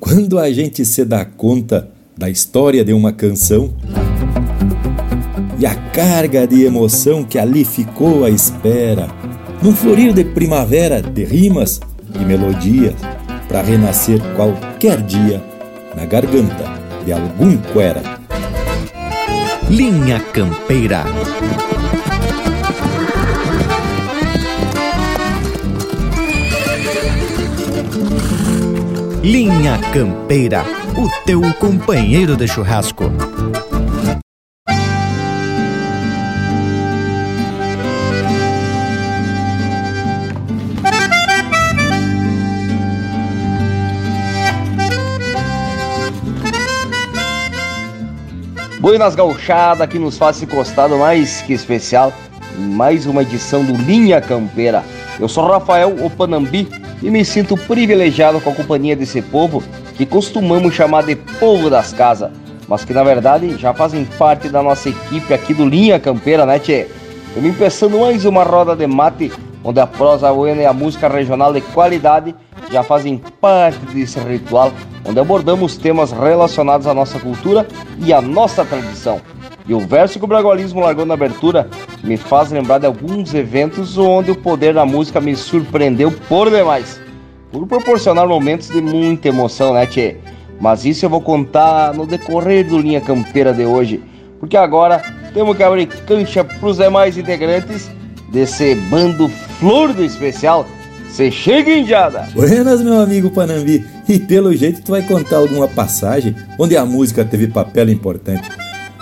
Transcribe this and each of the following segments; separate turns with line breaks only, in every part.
Quando a gente se dá conta da história de uma canção e a carga de emoção que ali ficou à espera, num florir de primavera de rimas e melodias, para renascer qualquer dia na garganta de algum cuera.
Linha Campeira. Linha Campeira, o teu companheiro de churrasco.
Buenas gauchada que nos faz esse costado mais que especial, mais uma edição do Linha Campeira. Eu sou Rafael Opanambi e me sinto privilegiado com a companhia desse povo que costumamos chamar de povo das casas, mas que na verdade já fazem parte da nossa equipe aqui do Linha Campeira, né, tchê? Estamos empeçando mais uma roda de mate, onde a prosa buena e a música regional de qualidade já fazem parte desse ritual, onde abordamos temas relacionados à nossa cultura e à nossa tradição. E o verso que o Bragualismo largou na abertura me faz lembrar de alguns eventos onde o poder da música me surpreendeu por demais. Por proporcionar momentos de muita emoção, né, tchê? Mas isso eu vou contar no decorrer do Linha Campeira de hoje. Porque agora temos que abrir cancha para os demais integrantes desse bando Flor do Especial. Você chega, Indiada!
Buenas, meu amigo Panambi. E pelo jeito tu vai contar alguma passagem onde a música teve papel importante.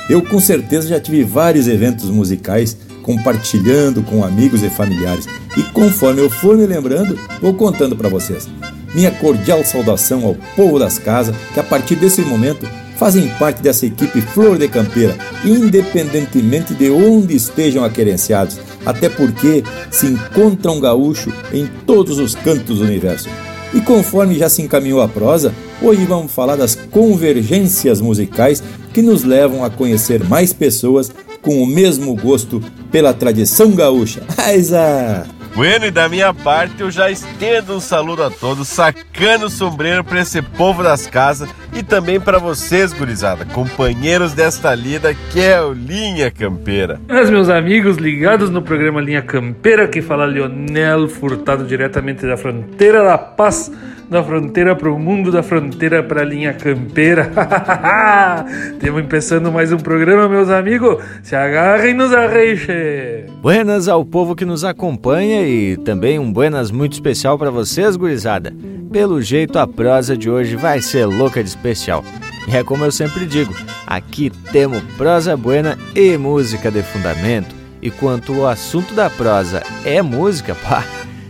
Eu com certeza já tive vários eventos musicais compartilhando com amigos e familiares. E conforme eu for me lembrando, vou contando para vocês. Minha cordial saudação ao povo das casas, que a partir desse momento fazem parte dessa equipe Flor de Campeira, independentemente de onde estejam aquerenciados, até porque se encontra um gaúcho em todos os cantos do universo. E conforme já se encaminhou a prosa, hoje vamos falar das convergências musicais que nos levam a conhecer mais pessoas com o mesmo gosto pela tradição gaúcha. Aiza!
Bueno, e da minha parte eu já estendo um saludo a todos, sacando o sombreiro para esse povo das casas e também para vocês, gurizada, companheiros desta lida que é o Linha Campeira.
Mas, meus amigos ligados no programa Linha Campeira, que fala Leonel Furtado diretamente da fronteira da paz da fronteira para o mundo, da fronteira para a linha campeira. Estamos começando mais um programa, meus amigos. Se agarrem nos arreixe.
Buenas ao povo que nos acompanha e também um buenas muito especial para vocês, gurizada. Pelo jeito, a prosa de hoje vai ser louca de especial. E é como eu sempre digo, aqui temos prosa buena e música de fundamento. E quanto o assunto da prosa é música, pá,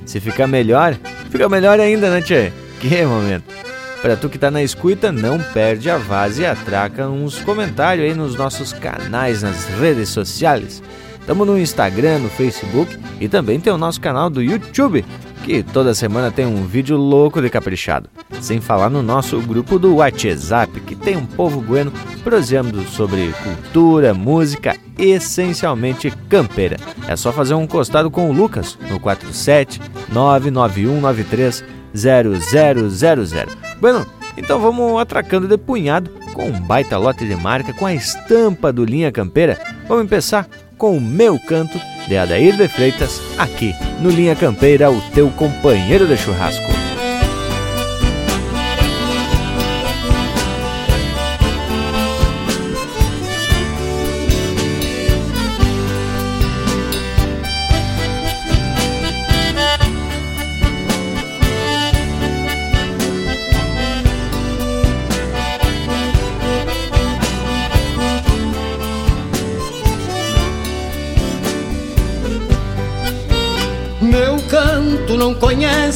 se ficar melhor, fica melhor ainda, né, tchê? Que momento! Para tu que tá na escuta, não perde a vase e atraca uns comentários aí nos nossos canais nas redes sociais. Tamo no Instagram, no Facebook e também tem o nosso canal do YouTube, que toda semana tem um vídeo louco de caprichado. Sem falar no nosso grupo do WhatsApp, que tem um povo bueno proseando sobre cultura, música, essencialmente campeira. É só fazer um costado com o Lucas no 47 99193 0000. Bueno, então vamos atracando de punhado com um baita lote de marca com a estampa do Linha Campeira. Vamos começar com o meu canto de Adair de Freitas, aqui no Linha Campeira, o teu companheiro de churrasco.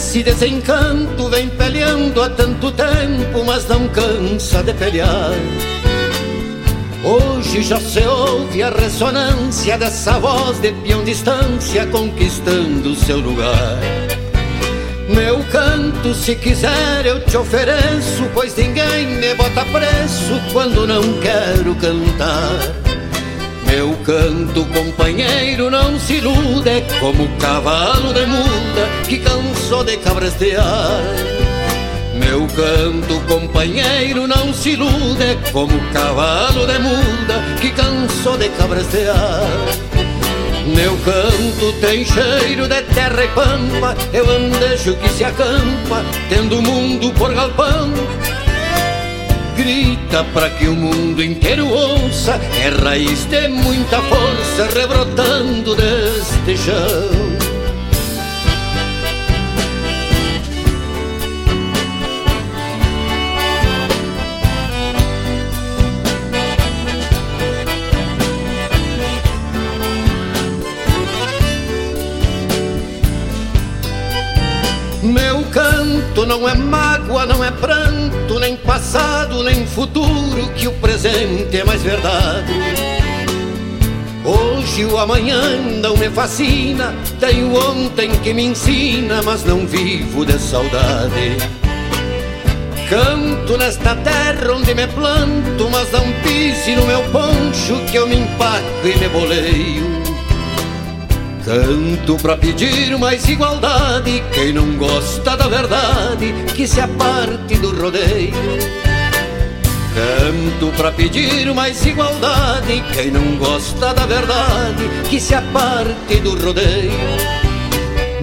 Conhece desencanto, vem peleando há tanto tempo, mas não cansa de pelear. Hoje já se ouve a ressonância dessa voz de peão distância conquistando seu lugar. Meu canto, se quiser, eu te ofereço, pois ninguém me bota preço quando não quero cantar. Meu canto, companheiro, não se ilude como cavalo de muda que cansou de cabrestear. Meu canto, companheiro, não se ilude como cavalo de muda que cansou de cabrestear. Meu canto tem cheiro de terra e pampa, eu andejo que se acampa, tendo o mundo por galpão. Grita para que o mundo inteiro ouça, é raiz de muita força rebrotando deste chão. Canto não é mágoa, não é pranto, nem passado, nem futuro, que o presente é mais verdade. Hoje o amanhã não me fascina, tenho ontem que me ensina, mas não vivo de saudade. Canto nesta terra onde me planto, mas não pise no meu poncho que eu me empaco e me boleio. Canto pra pedir mais igualdade. Quem não gosta da verdade, que se aparte do rodeio. Canto pra pedir mais igualdade. Quem não gosta da verdade, que se aparte do rodeio.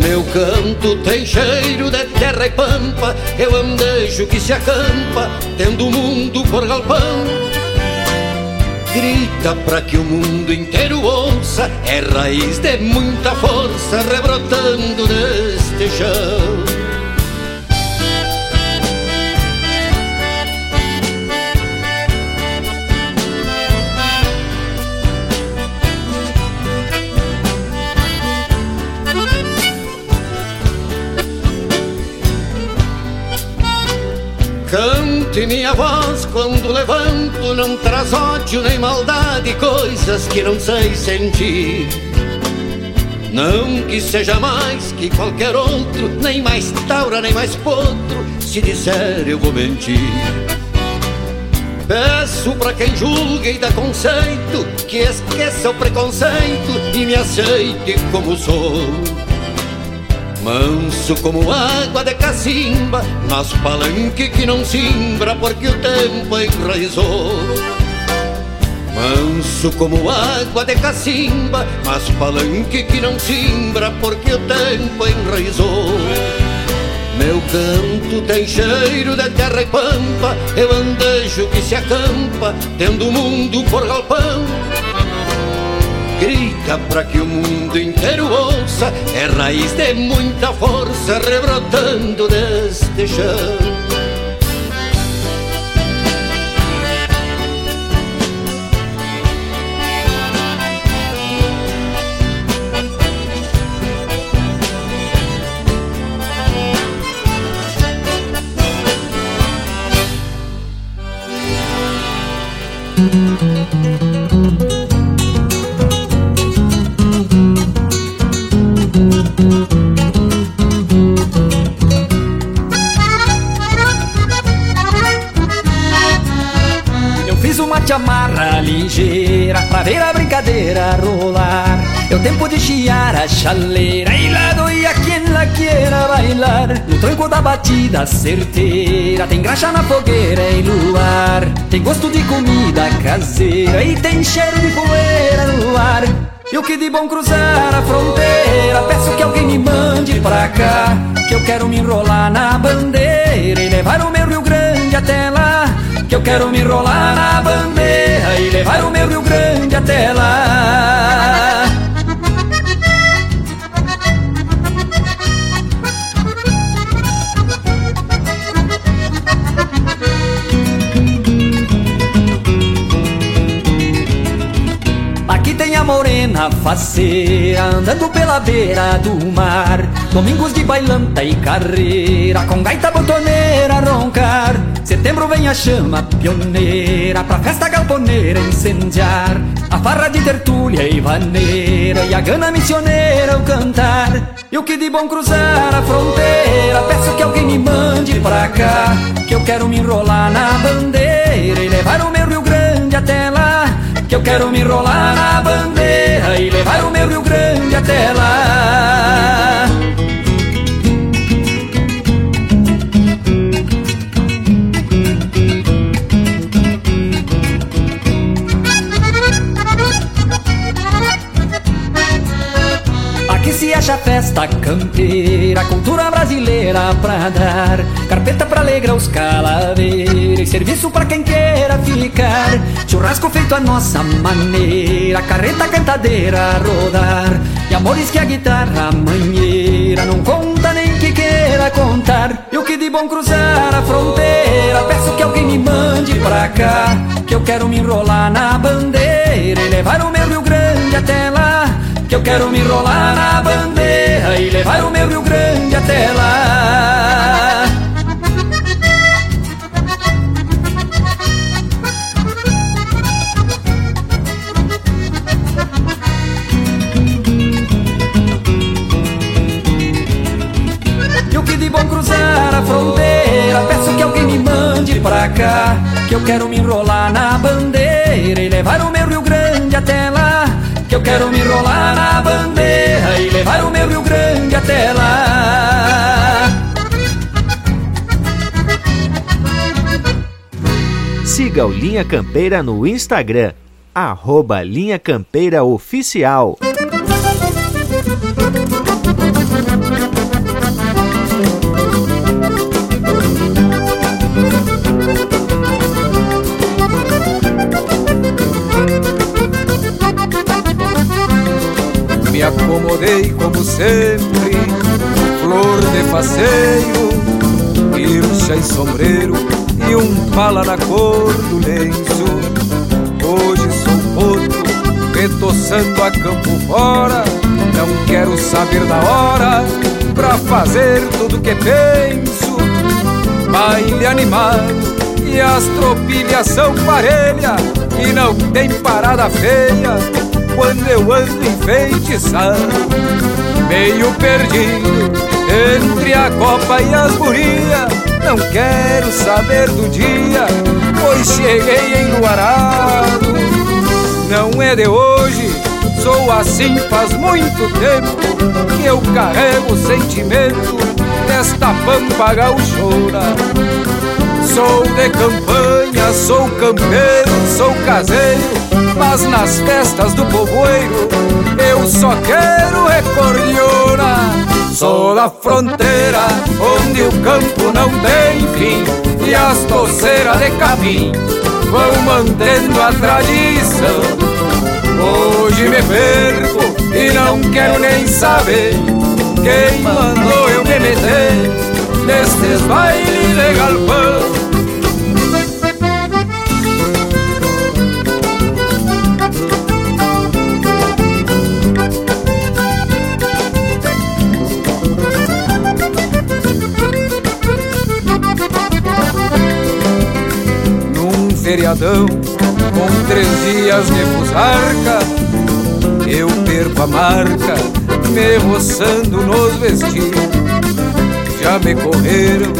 Meu canto tem cheiro de terra e pampa. Eu andejo que se acampa, tendo o mundo por galpão. Grita pra que o mundo inteiro ouça, é raiz de muita força rebrotando neste chão. Cante minha voz quando levanto, não traz ódio nem maldade, coisas que não sei sentir. Não que seja mais que qualquer outro, nem mais taura, nem mais potro, se disser eu vou mentir. Peço pra quem julga e dá conceito, que esqueça o preconceito e me aceite como sou. Manso como água de cacimba, mas palanque que não simbra porque o tempo enraizou. Manso como água de cacimba, mas palanque que não simbra porque o tempo enraizou. Meu canto tem cheiro de terra e pampa, eu andejo que se acampa, tendo o mundo por galpão. Grita pra que o mundo inteiro ouça É raiz de muita força rebrotando deste chão
ligeira pra ver a brincadeira rolar. É o tempo de chiar a chaleira e lá doia quem la quiera bailar. No tranco da batida certeira tem graxa na fogueira e luar. Tem gosto de comida caseira e tem cheiro de poeira no ar. E o que de bom cruzar a fronteira Peço que alguém me mande pra cá Que eu quero me enrolar na bandeira E levar o meu Rio Grande até lá que eu quero me enrolar na bandeira e levar o meu Rio Grande até lá. Aqui tem a morena faceira andando pela beira do mar. Domingos de bailanta e carreira com gaita botoneira roncar. Setembro vem a chama pioneira pra festa galponeira incendiar. A farra de tertúlia e vaneira e a gana missioneira ao cantar. E o que de bom cruzar a fronteira, peço que alguém me mande pra cá. Que eu quero me enrolar na bandeira e levar o meu Rio Grande até lá. Que eu quero me enrolar na bandeira e levar o meu Rio Grande até lá. Festa campeira, cultura brasileira pra dar. Carpeta pra alegrar os calaveiros, serviço pra quem queira ficar. Churrasco feito a nossa maneira, carreta cantadeira a rodar. E amores que a guitarra manheira não conta nem que queira contar. E o que de bom cruzar a fronteira, peço que alguém me mande pra cá. Que eu quero me enrolar na bandeira e levar o meu Rio Grande até lá. Que eu quero me enrolar na bandeira e levar o meu Rio Grande até lá. E o que de bom cruzar a fronteira, peço que alguém me mande pra cá. Que eu quero me enrolar na bandeira e levar o meu Rio Grande até lá. Eu quero me enrolar na bandeira e levar o meu Rio Grande até lá.
Siga o Linha Campeira no Instagram, arroba Linha Campeira Oficial.
Sombreiro e um pala na cor do lenço. Hoje sou poto, retoçando a campo fora, não quero saber da hora pra fazer tudo que penso. Baile animado e as tropilhas são parelha e não tem parada feia quando eu ando enfeitiçado, meio perdido entre a copa e as gurias. Não quero saber do dia, pois cheguei enluarado. Não é de hoje, sou assim faz muito tempo que eu carrego o sentimento desta pampa gauchona. Sou de campanha, sou campeiro, sou caseiro, mas nas festas do povoeiro eu só quero recordiona. Sou da fronteira, onde o campo não tem fim e as torceiras de capim vão mantendo a tradição. Hoje me perco e não quero nem saber quem mandou eu me meter nestes bailes de galpão. Feriadão com três dias de fusarca, eu perco a marca, me roçando nos vestidos. Já me correram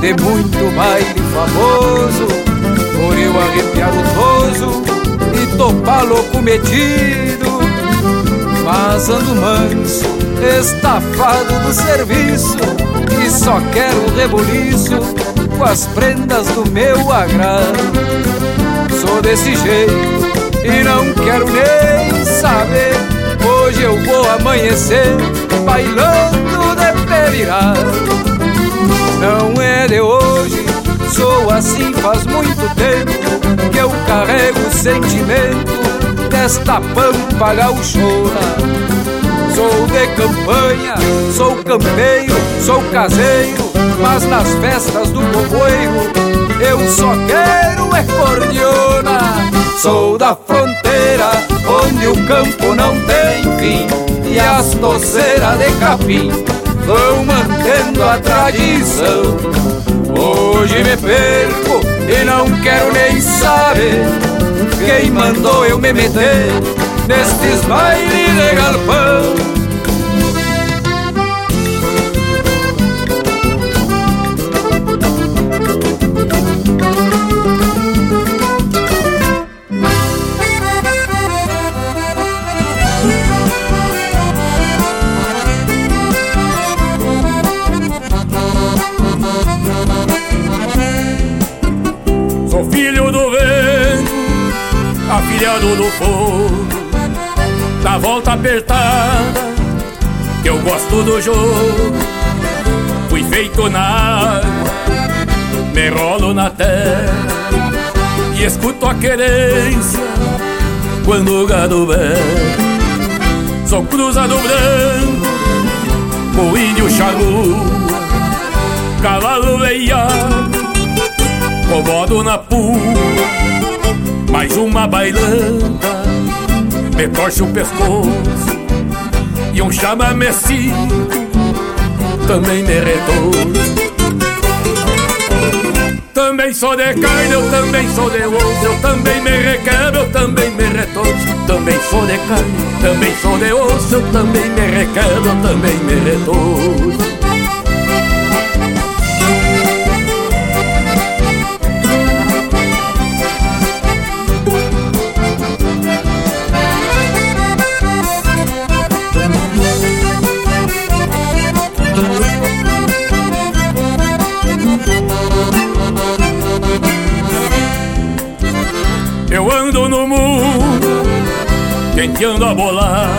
de muito baile famoso, por eu arrepiar o toso e topar louco metido. Mas ando manso, estafado do serviço, e só quero reboliço com as prendas do meu agrado. Sou desse jeito e não quero nem saber. Hoje eu vou amanhecer bailando de pé. Não é de hoje, sou assim faz muito tempo que eu carrego o sentimento desta pampa gauchona. Sou de campanha, sou campeiro, sou caseiro, mas nas festas do povoeiro eu só quero é cordiona. Sou da fronteira, onde o campo não tem fim e as doceiras de capim vão mantendo a tradição. Hoje me perco e não quero nem saber quem mandou eu me meter nestes bailes de galpão.
Fui feito na água, me rolo na terra e escuto a querência quando o gado berra. Sou cruzado branco, o índio charrua, cavalo veiado, comodo na pua, mais uma bailanta, me torce o pescoço e um chamamecito também me retorce. Também sou de carne, eu também sou de osso Eu também me requebro, eu também me retorço Também sou de carne, também sou de osso Eu também me requebro, eu também me retorço tenteando a bolar,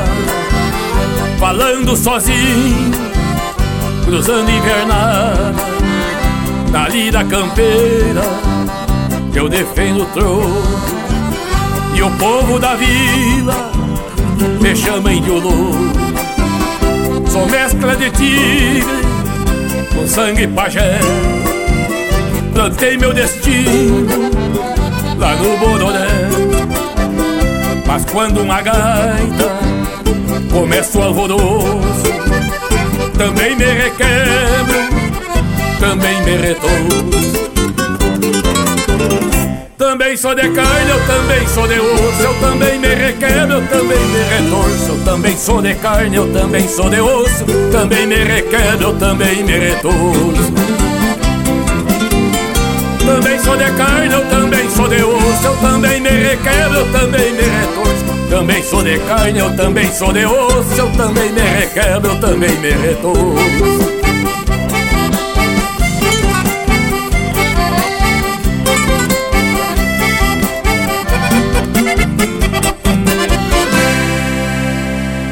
falando sozinho, cruzando invernada, na lida campeira, eu defendo o trono, e o povo da vila me chama índio louco. Sou mescla de tigre com sangue pajé, plantei meu destino lá no Bororé mas quando uma gaita começa o alvoroço Também me requebro, também me retorço. Também sou de carne, eu também sou de osso Eu também me requebro, eu também me retorço. Eu também sou de carne, eu também sou de osso Também me requebro, eu também me retorço Também sou de carne, eu também sou de osso Eu também me requebro, eu também me retorço. Também sou de carne, eu também sou de osso Eu também me requebro, eu também me retorço.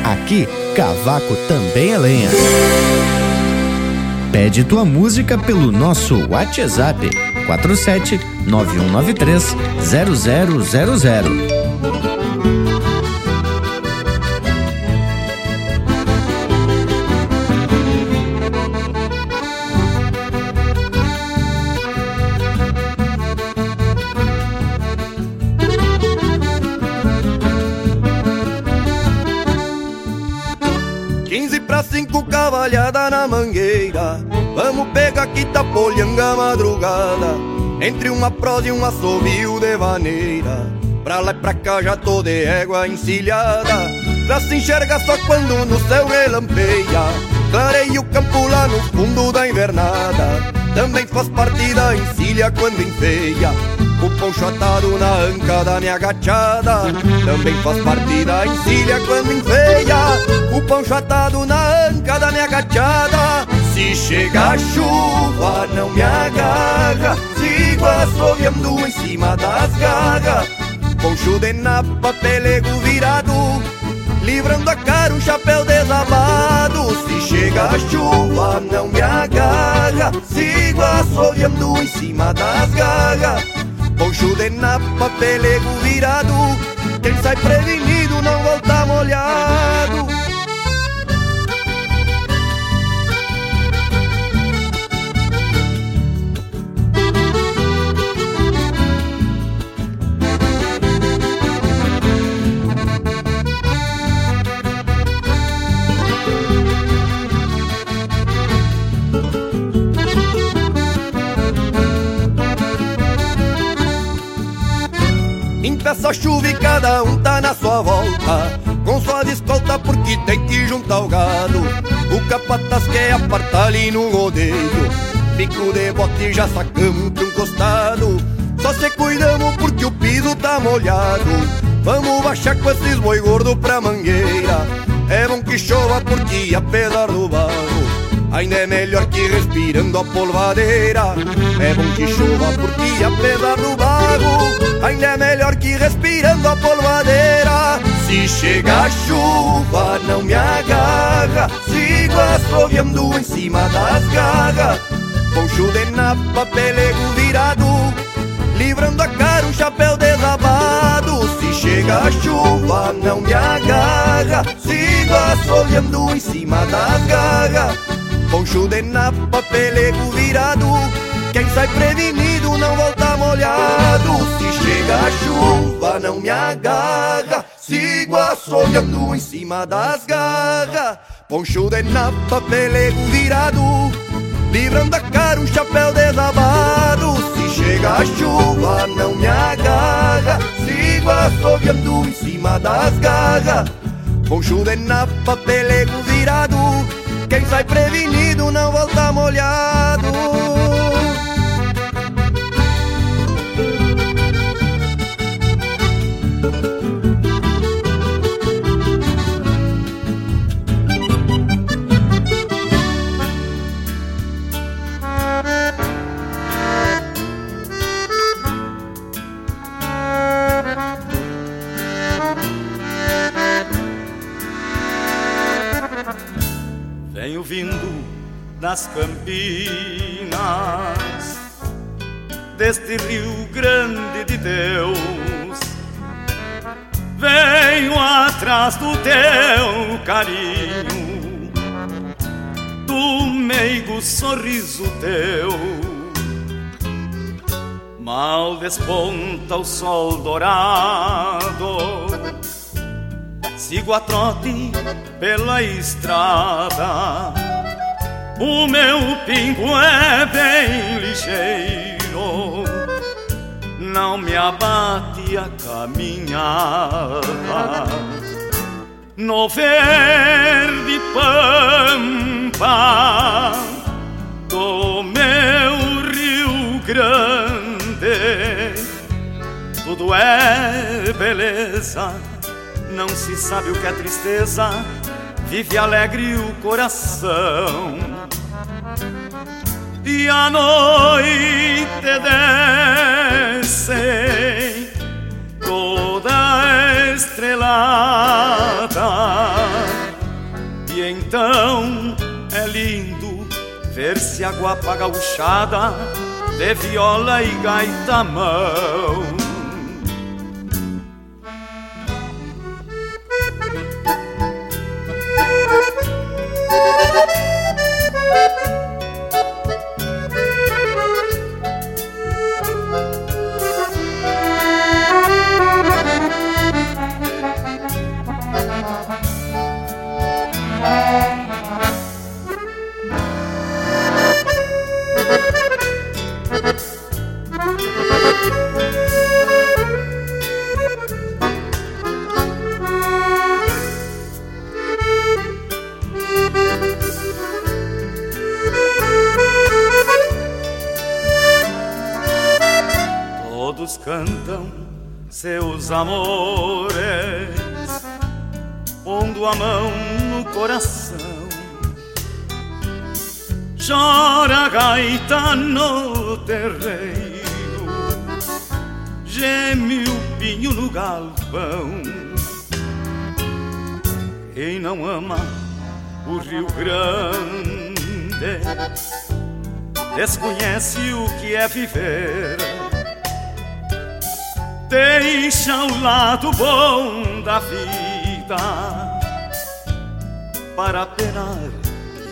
Aqui, cavaco também é lenha. Pede tua música pelo nosso WhatsApp 47 9193 0000.
pra cinco cavalhada na mangueira Vamos pegar que tá polhanga madrugada. Entre uma prosa e um assobio de vaneira Pra lá e pra cá já tô de égua encilhada. Pra se enxergar só quando no céu relampeia. Clarei o campo lá no fundo da invernada. Também faz parte da encilha quando enfeia. O poncho atado na anca da minha gachada. Também faz parte da encilha quando enfeia. O poncho atado na anca da minha gachada Se chega a chuva não me agarra. Sigo assoviando em cima das garras. Poncho de napa, pelego virado. Livrando a cara um chapéu desabado. Se chega a chuva não me agarra. Sigo assoviando em cima das garras. Poncho de napa, pelego virado. Quem sai prevenido não volta molhado Peça chuva e cada um tá na sua volta. Com sua escolta porque tem que juntar o gado. O capataz quer apartar ali no rodeio. Pico de bote já sacamos pra um costado. Só se cuidamos porque o piso tá molhado. Vamos baixar com esses boi gordo pra mangueira. É bom que chova porque apesar do barro Ainda é melhor que respirando a polvadeira. É bom que chova porque apesar do barro Ainda é melhor que respirando a polvadeira. Se chega a chuva não me agarra. Sigo assoviando em cima das garras. Poncho de napa, pelego virado Livrando a cara um chapéu desabado. Se chega a chuva não me agarra. Sigo assoviando em cima das garras Poncho de napa, pelego virado. Quem sai prevenido não volta molhado. Se chega a chuva não me agarra. Sigo assoviando em cima das garras. Poncho de napa, pelego virado. Livrando a cara um chapéu desabado. Se chega a chuva não me agarra. Sigo assoviando em cima das garras. Poncho de napa, pelego virado Quem sai prevenido não volta molhado
Venho vindo das campinas deste Rio Grande de Deus. Venho atrás do teu carinho, do meigo sorriso teu. Mal desponta o sol dourado Sigo a trote pela estrada. O meu pingo é bem ligeiro, não me abate a caminhada. No verde pampa do meu Rio Grande, tudo é beleza não se sabe o que é tristeza, vive alegre o coração. E a noite desce toda estrelada, e então é lindo ver-se a guapa gauchada de viola e gaita mão. Cantam seus amores, pondo a mão no coração. Chora a gaita no terreiro, geme o pinho no galpão. Quem não ama o Rio Grande desconhece o que é viver. Deixa o lado bom da vida para penar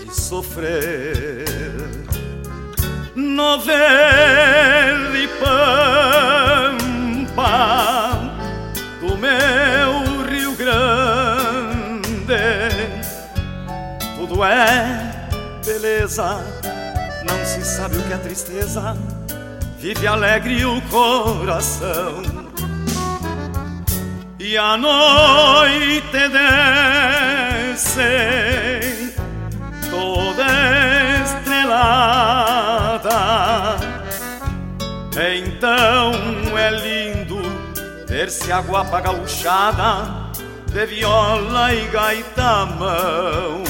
e sofrer. No verde pampa do meu Rio Grande, tudo é beleza, não se sabe o que é tristeza. Vive alegre o coração e a noite desce toda estrelada. Então é lindo ver-se a guapa gauchada de viola e gaita mão.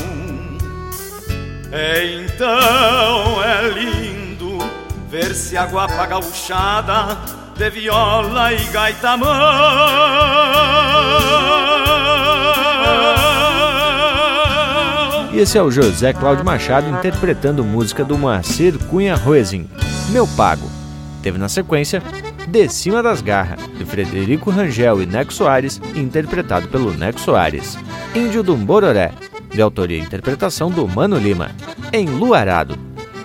Então é lindo ver-se a guapa gauchada de viola e gaita mão.
E esse é o José Cláudio Machado interpretando música do Moacir Cunha Roesing, Meu Pago. Teve na sequência De Cima das Garras, de Frederico Rangel e Neco Soares, interpretado pelo Neco Soares. Índio do Bororé, de autoria e interpretação do Mano Lima. Enluarado,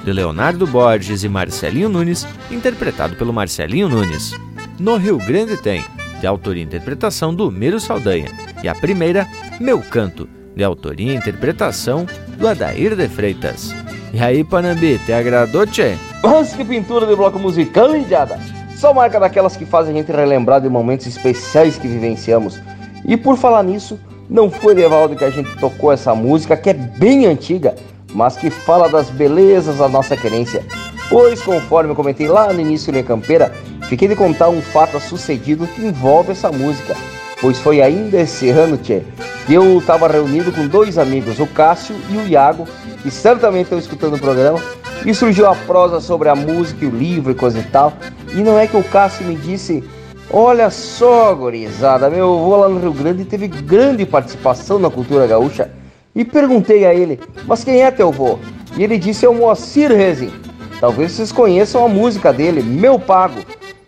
de Leonardo Borges e Marcelinho Nunes, interpretado pelo Marcelinho Nunes. No Rio Grande tem, de autoria e interpretação do Miro Saldanha. E a primeira, Meu Canto, de autoria e interpretação do Adair de Freitas. E aí, Panambi, te agradou, tchê?
Mas que pintura de bloco musical, indiada! Só marca daquelas que fazem a gente relembrar de momentos especiais que vivenciamos. E por falar nisso, não foi Evaldo que a gente tocou essa música, que é bem antiga, mas que fala das belezas da nossa querência. Pois, conforme eu comentei lá no início da campeira, fiquei de contar um fato sucedido que envolve essa música. Pois foi ainda esse ano, tchê, que eu estava reunido com dois amigos, o Cássio e o Iago, que certamente estão escutando o programa, e surgiu a prosa sobre a música e o livro e coisa e tal. E não é que o Cássio me disse: Olha só, gorizada, meu avô lá no Rio Grande teve grande participação na cultura gaúcha. E perguntei a ele: Mas quem é teu avô? E ele disse: É o Moacir Rezin. Talvez vocês conheçam a música dele, Meu Pago.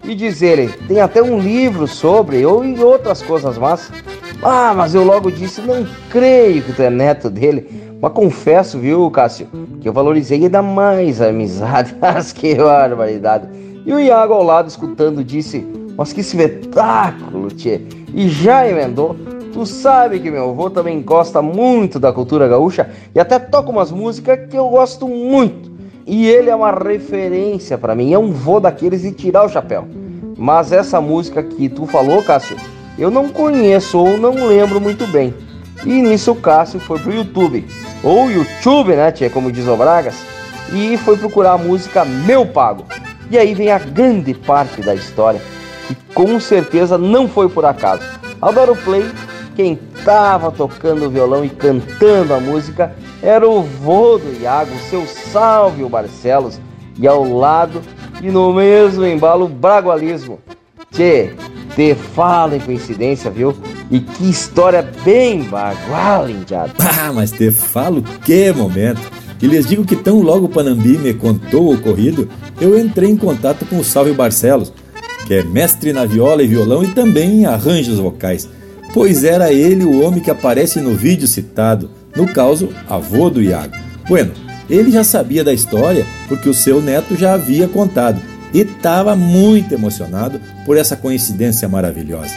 E diz ele: Tem até um livro sobre, ou e outras coisas más. Ah, mas eu logo disse: Não creio que tu é neto dele. Mas confesso, viu, Cássio, que eu valorizei ainda mais a amizade. Mas que barbaridade. E o Iago ao lado, escutando, disse: Mas que espetáculo, tchê. E já emendou. Tu sabe que meu avô também gosta muito da cultura gaúcha e até toca umas músicas que eu gosto muito. E ele é uma referência para mim, é um vô daqueles de tirar o chapéu. Mas essa música que tu falou, Cássio, eu não conheço ou não lembro muito bem. E nisso o Cássio foi pro YouTube, ou YouTube, né, tia, como diz o Bragas, e foi procurar a música Meu Pago. E aí vem a grande parte da história, que com certeza não foi por acaso. Ao dar o play, quem estava tocando o violão e cantando a música era o vô do Iago, seu Salve o Barcelos, e ao lado e no mesmo embalo Bragualismo. Tchê, te fala em coincidência, viu? E que história bem bagual, indiado.
Ah, mas te falo que momento. E lhes digo que tão logo o Panambi me contou o ocorrido, eu entrei em contato com o Salve Barcelos, que é mestre na viola e violão e também em arranjos vocais, pois era ele o homem que aparece no vídeo citado, no caso, avô do Iago. Bueno, ele já sabia da história porque o seu neto já havia contado e estava muito emocionado por essa coincidência maravilhosa.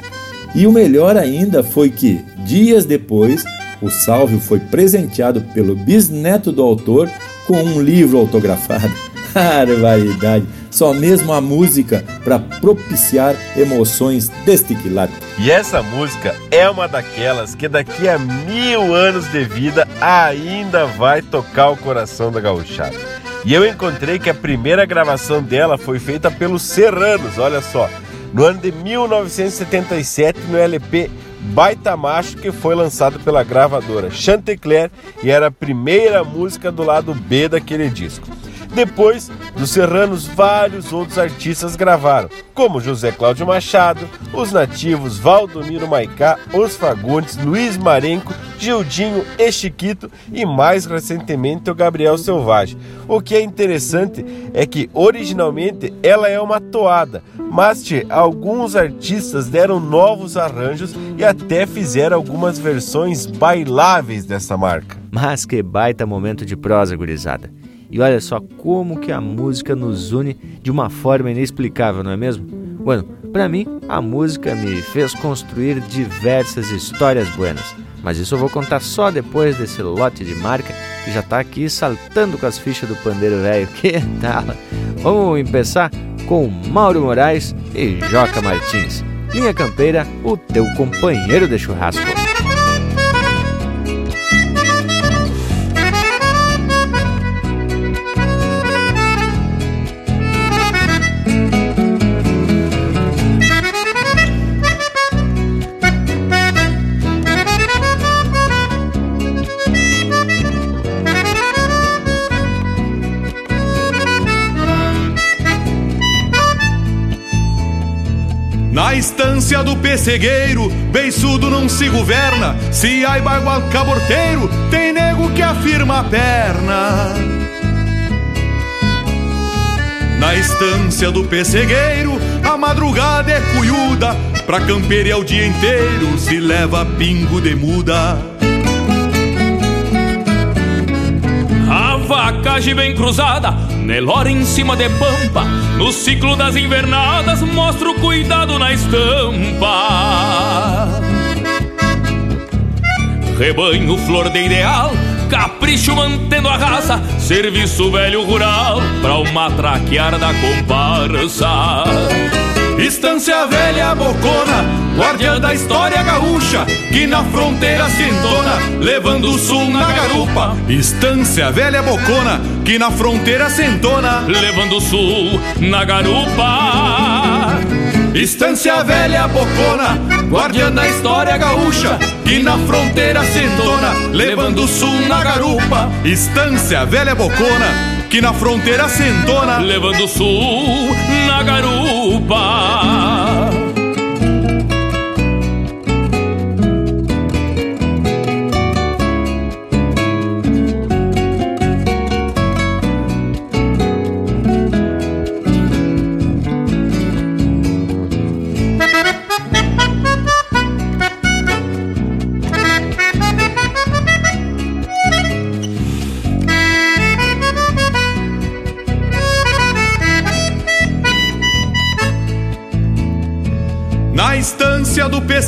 E o melhor ainda foi que, dias depois, o Salvio foi presenteado pelo bisneto do autor com um livro autografado. Barbaridade! Só mesmo a música para propiciar emoções deste quilate.
E essa música é uma daquelas que daqui a mil anos de vida ainda vai tocar o coração da gauchada. E eu encontrei que a primeira gravação dela foi feita pelos Serranos, olha só, no ano de 1977 no LP Baita Macho, que foi lançado pela gravadora Chantecler e era a primeira música do lado B daquele disco. Depois dos Serranos, vários outros artistas gravaram, como José Cláudio Machado, os nativos Valdomiro Maicá, Os Fagundes, Luiz Marenco, Gildinho e Chiquito e mais recentemente o Gabriel Selvagem. O que é interessante é que originalmente ela é uma toada, mas tchê, alguns artistas deram novos arranjos e até fizeram algumas versões bailáveis dessa marca.
Mas que baita momento de prosa, gurizada. E olha só como que a música nos une de uma forma inexplicável, não é mesmo? Bueno, para mim, a música me fez construir diversas histórias buenas. Mas isso eu vou contar só depois desse lote de marca que já tá aqui saltando com as fichas do pandeiro velho. Que tal? Vamos começar com Mauro Moraes e Joca Martins. Linha Campeira, o teu companheiro de churrasco.
Na estância do pessegueiro, beiçudo não se governa. Se há bagual caborteiro, tem nego que afirma a perna. Na estância do pessegueiro, a madrugada é cuiuda. Pra campear o dia inteiro, se leva pingo de muda.
A vacagem bem cruzada, Nelora em cima de pampa No ciclo das invernadas mostra o cuidado na estampa. Rebanho flor de ideal Capricho mantendo a raça Serviço velho rural Pra o matraquear da comparsa.
Estância velha bocona, guardiã da história gaúcha, que na fronteira se entona, levando o sul na garupa. Estância velha bocona, que na fronteira se entona,
levando o sul na garupa.
Estância velha bocona, guardiã da história gaúcha, que na fronteira se entona, levando o sul na garupa. Estância velha bocona, que na fronteira se entona,
levando o sul na garupa.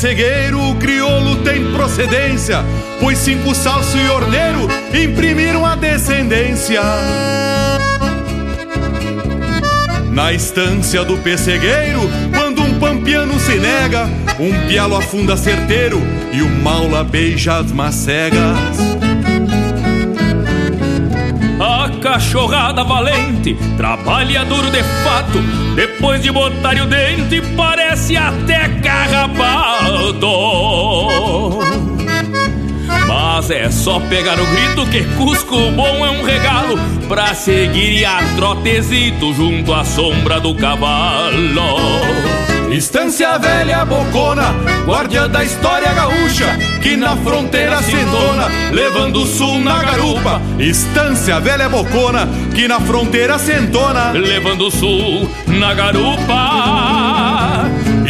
Pessegueiro, o crioulo tem procedência, pois cinco salso e orneiro imprimiram a descendência. Na estância do pessegueiro, quando um pampiano se nega, um pialo afunda certeiro e o maula beija as macegas.
A cachorrada valente trabalha duro de fato, depois de botar o dente, parece até carrapato. Mas é só pegar o grito que Cusco bom é um regalo pra seguir a trotezito junto à sombra do cavalo.
Estância velha bocona, guardiã da história gaúcha, que na fronteira se entona, levando o sul na garupa. Estância velha bocona, que na fronteira se entona,
levando o sul na garupa.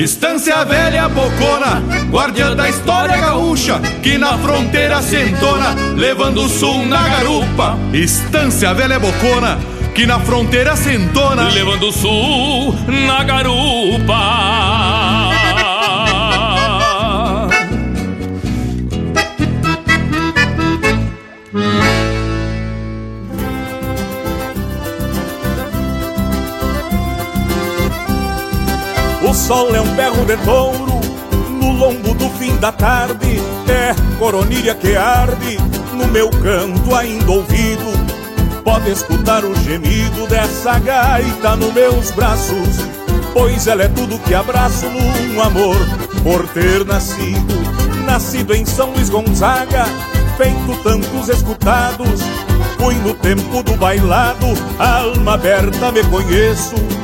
Estância velha bocona, guardiã da história gaúcha, que na fronteira se entona, levando o sul na garupa. Estância velha bocona, que na fronteira se entona,
levando o sul na garupa.
Sol é um berro de touro no lombo do fim da tarde. É coronilha que arde no meu canto ainda ouvido. Pode escutar o gemido dessa gaita nos meus braços, pois ela é tudo que abraço num amor por ter nascido. Nascido em São Luís Gonzaga, feito tantos escutados. Fui no tempo do bailado, alma aberta me conheço.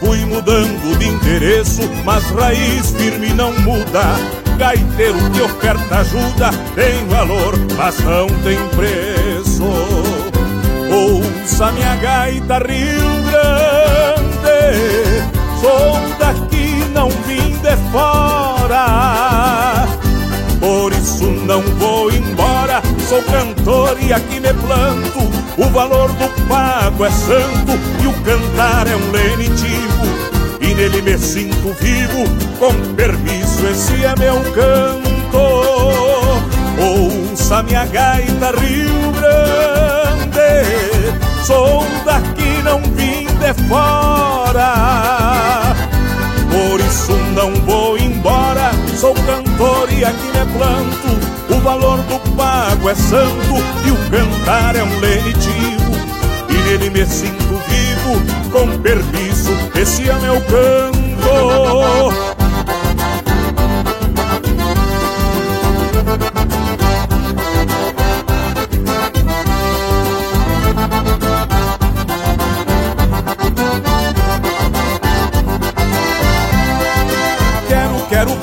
Fui mudando de endereço, mas raiz firme não muda. Gaiteiro que oferta ajuda, tem valor, mas não tem preço. Ouça minha gaita Rio Grande, sou daqui, não vim de fora. Por isso não vou embora, sou cantor e aqui me planto. O valor do pago é santo e o cantar é um lenitivo. E nele me sinto vivo, com permisso, esse é meu canto. Ouça minha gaita Rio Grande, sou daqui, não vim de fora. Por isso não vou embora, sou cantor e aqui me planto. O valor do pago é santo e o cantar é um lenitivo. E nele me sinto vivo, com permisso, esse é meu canto.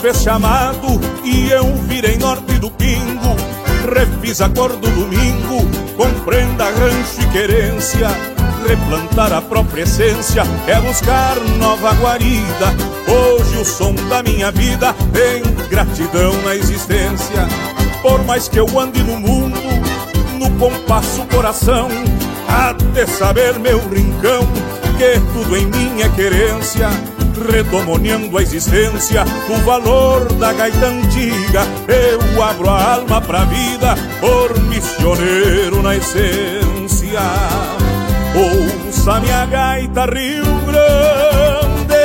fez chamado Refiz a cor do domingo, compreenda rancho e querência. Replantar a própria essência é buscar nova guarida. Hoje o som da minha vida tem gratidão na existência. Por mais que eu ande no mundo, no compasso coração, até saber meu rincão, que tudo em mim é querência redomoniando a existência, o valor da gaita antiga. Eu abro a alma pra vida, por missioneiro na essência. Ouça minha gaita Rio Grande,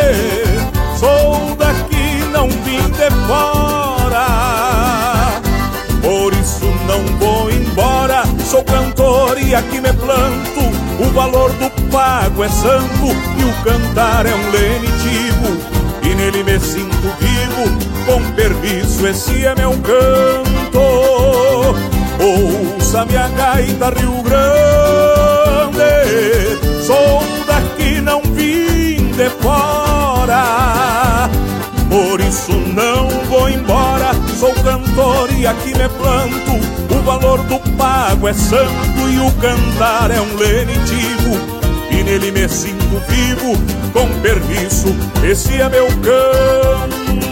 sou daqui, não vim de fora. Por isso não vou embora, sou cantor e aqui me planto. Valor do pago é santo e o cantar é um lenitivo. E nele me sinto vivo, com permisso, esse é meu canto. Ouça minha gaita Rio Grande, sou daqui, não vim de fora. Por isso não vou embora, sou cantor e aqui me planto. O valor do pago é santo e o cantar é um lenitivo e nele me sinto vivo. Com permisso, esse é meu canto.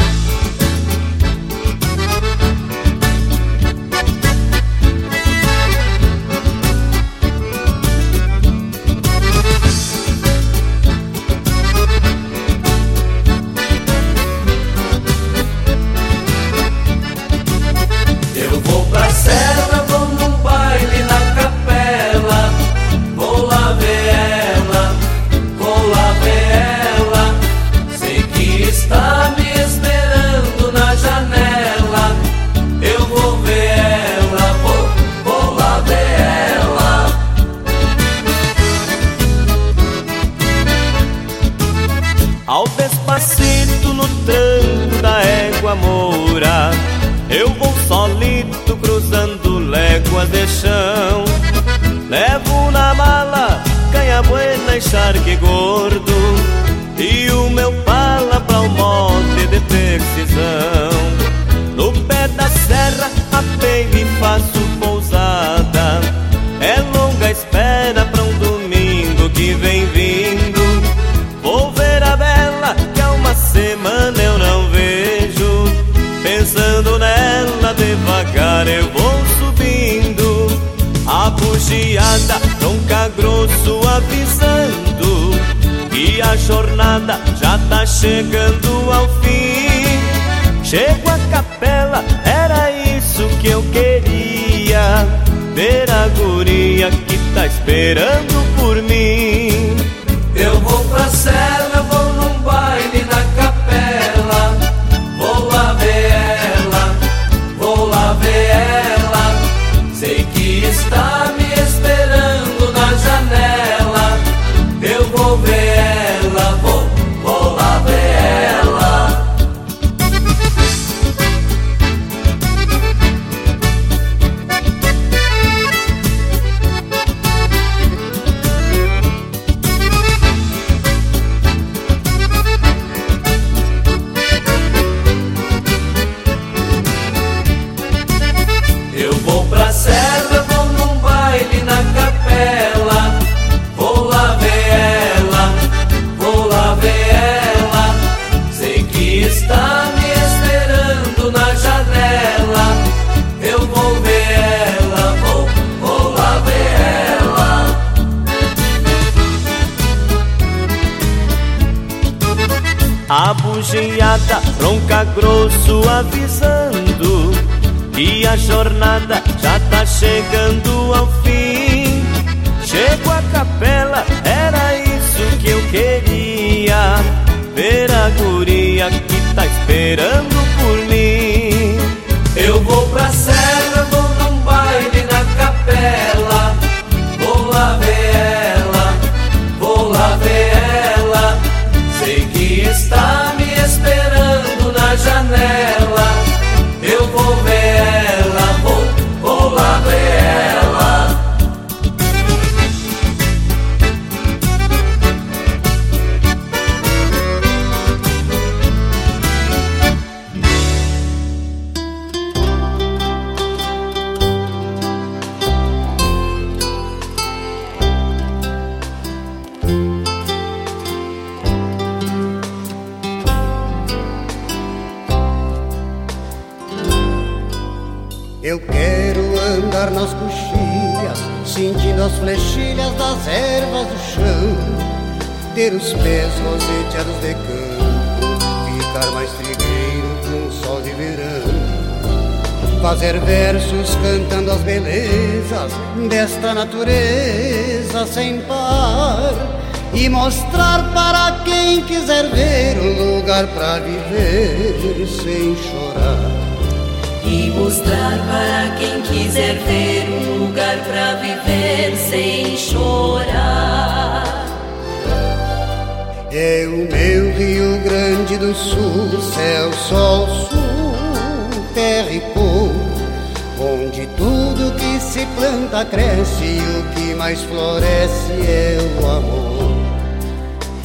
Floresce é o amor.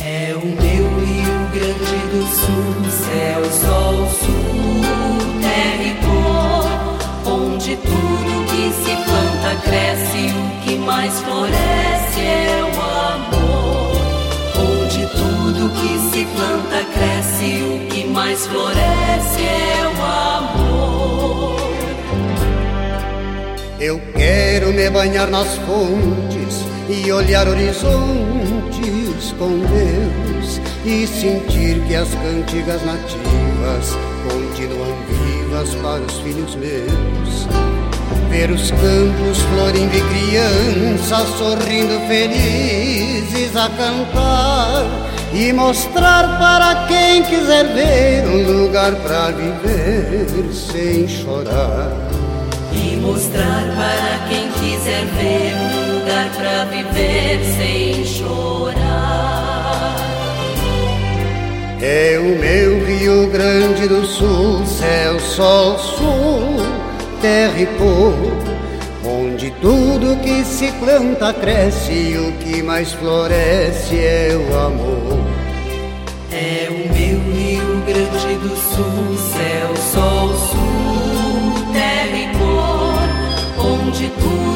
É o meu Rio Grande do Sul, céu, sol, sul, terra e cor, onde tudo que se planta cresce o que mais floresce é o amor. Onde tudo que se planta cresce o que mais floresce é o amor.
Eu quero me banhar nas fontes e olhar horizontes com Deus e sentir que as cantigas nativas continuam vivas para os filhos meus. Ver os campos florindo e crianças sorrindo felizes a cantar e mostrar para quem quiser ver um lugar para viver sem chorar.
E mostrar para quem quiser ver lugar para viver sem chorar.
É o meu Rio Grande do Sul, céu, sol, sul, terra e cor, onde tudo que se planta cresce e o que mais floresce é o amor.
É o meu Rio Grande do Sul, céu, sol, sul, terra e cor, onde tudo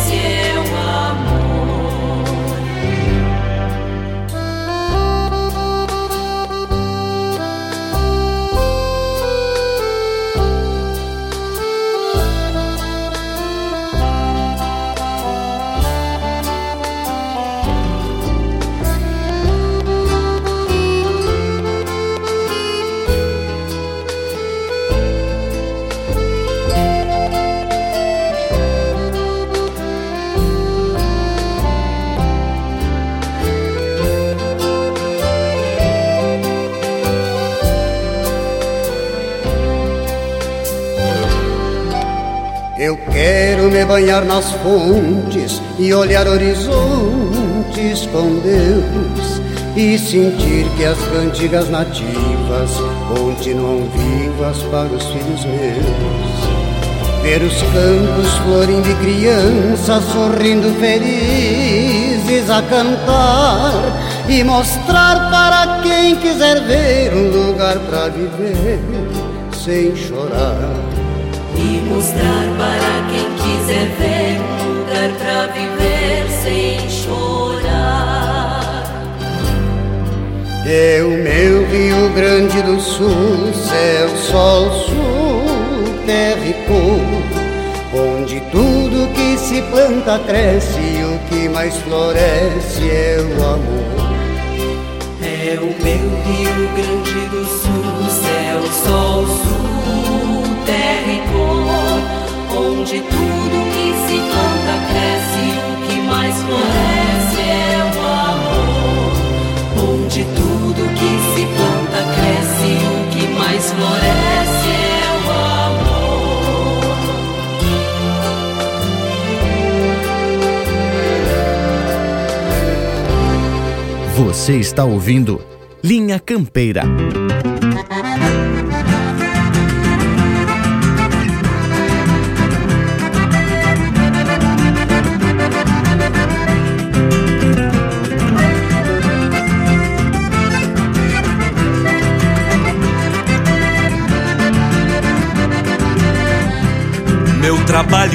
quero me banhar nas fontes e olhar horizontes com Deus e sentir que as cantigas nativas continuam vivas para os filhos meus. Ver os campos florindo e crianças sorrindo felizes a cantar e mostrar para quem quiser ver um lugar para viver sem chorar.
E mostrar para quem quiser ver um lugar para viver sem chorar.
É o meu Rio Grande do Sul, céu, sol, sul, terra e cor, onde tudo que se planta cresce e o que mais floresce é o amor.
É o meu Rio Grande do Sul, céu, sol, sul, onde tudo que se planta cresce, o que mais floresce é o amor. Onde tudo que se planta cresce, o que mais floresce é o amor.
Você está ouvindo Linha Campeira.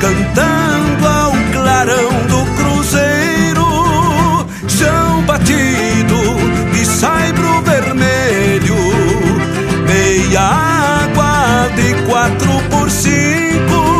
cantando ao clarão do cruzeiro. Chão batido de saibro vermelho Meia água de quatro por cinco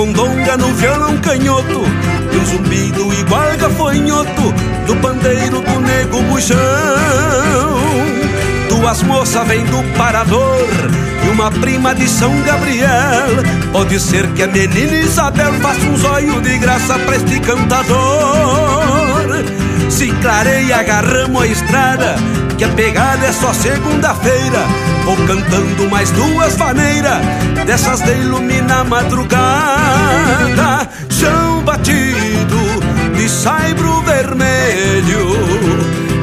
condonga no violão canhoto E um zumbido igual gafanhoto Do pandeiro do nego buchão. Duas moças vêm do parador E uma prima de São Gabriel. Pode ser que a menina Isabel Faça um zóio de graça pra este cantador. Se clareia, agarramos a estrada Que a pegada é só segunda-feira. Vou cantando mais duas maneiras Dessas de iluminar a madrugada. Chão batido de saibro vermelho.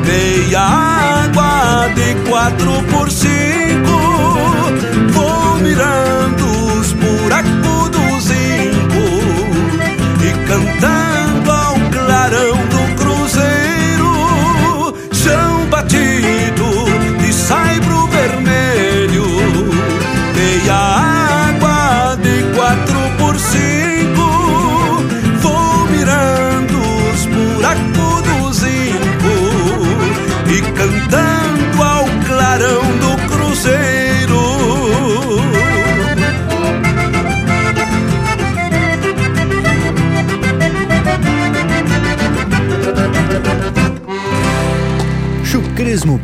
Meia água de quatro por cinco Vou mirando os buracos do zinco E cantando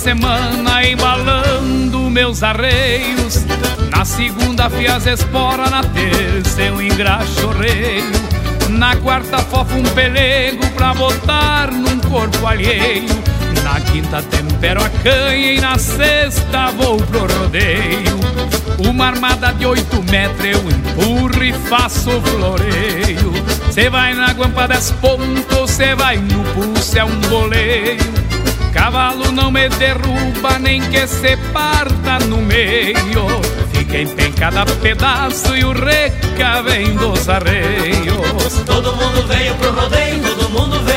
Semana embalando meus arreios. Na segunda fias espora, na terça eu engraxo reio. Na quarta fofo um pelego pra botar num corpo alheio. Na quinta tempero a canha e na sexta vou pro rodeio. Uma armada de oito metros eu empurro e faço floreio. Cê vai na guampa das pontos, cê vai no pulso, é um boleio. Cavalo não me derruba, nem que se parta no meio. Fica em cada pedaço e o reca vem dos arreios.
Todo mundo veio pro rodeio, todo mundo veio,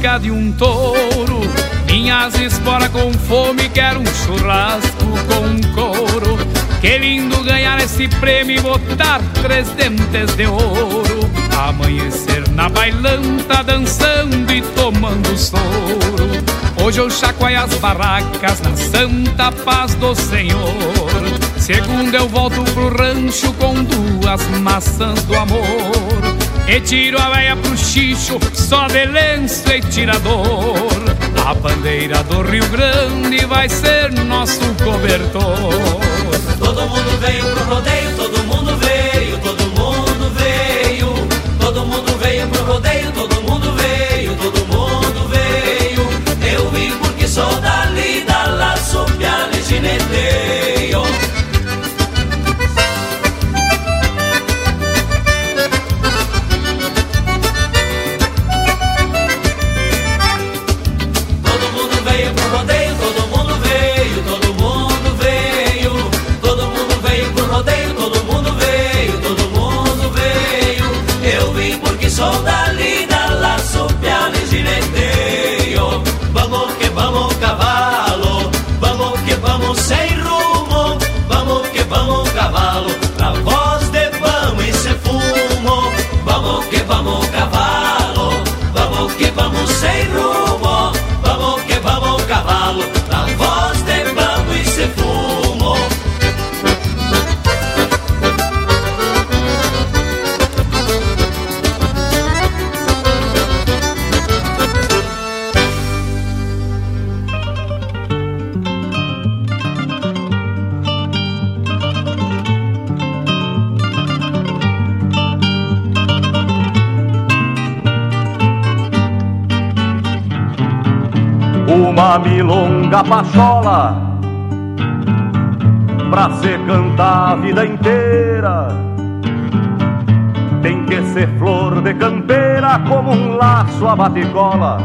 coscas de um touro. Minhas esporas com fome, quero um churrasco com couro. Que lindo ganhar esse prêmio e botar três dentes de ouro. Amanhecer na bailanta, dançando e tomando soro. Hoje eu chacoalho as barracas na santa paz do Senhor. Segunda eu volto pro rancho com duas maçãs do amor. E tiro a veia pro xixo, só de lenço e tirador. A bandeira do Rio Grande vai ser nosso cobertor.
Todo mundo veio pro rodeio,
milonga pachola Pra se cantar a vida inteira. Tem que ser flor de campeira Como um laço a bate-cola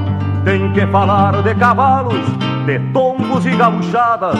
Tem que falar de cavalos De tombos e gauchadas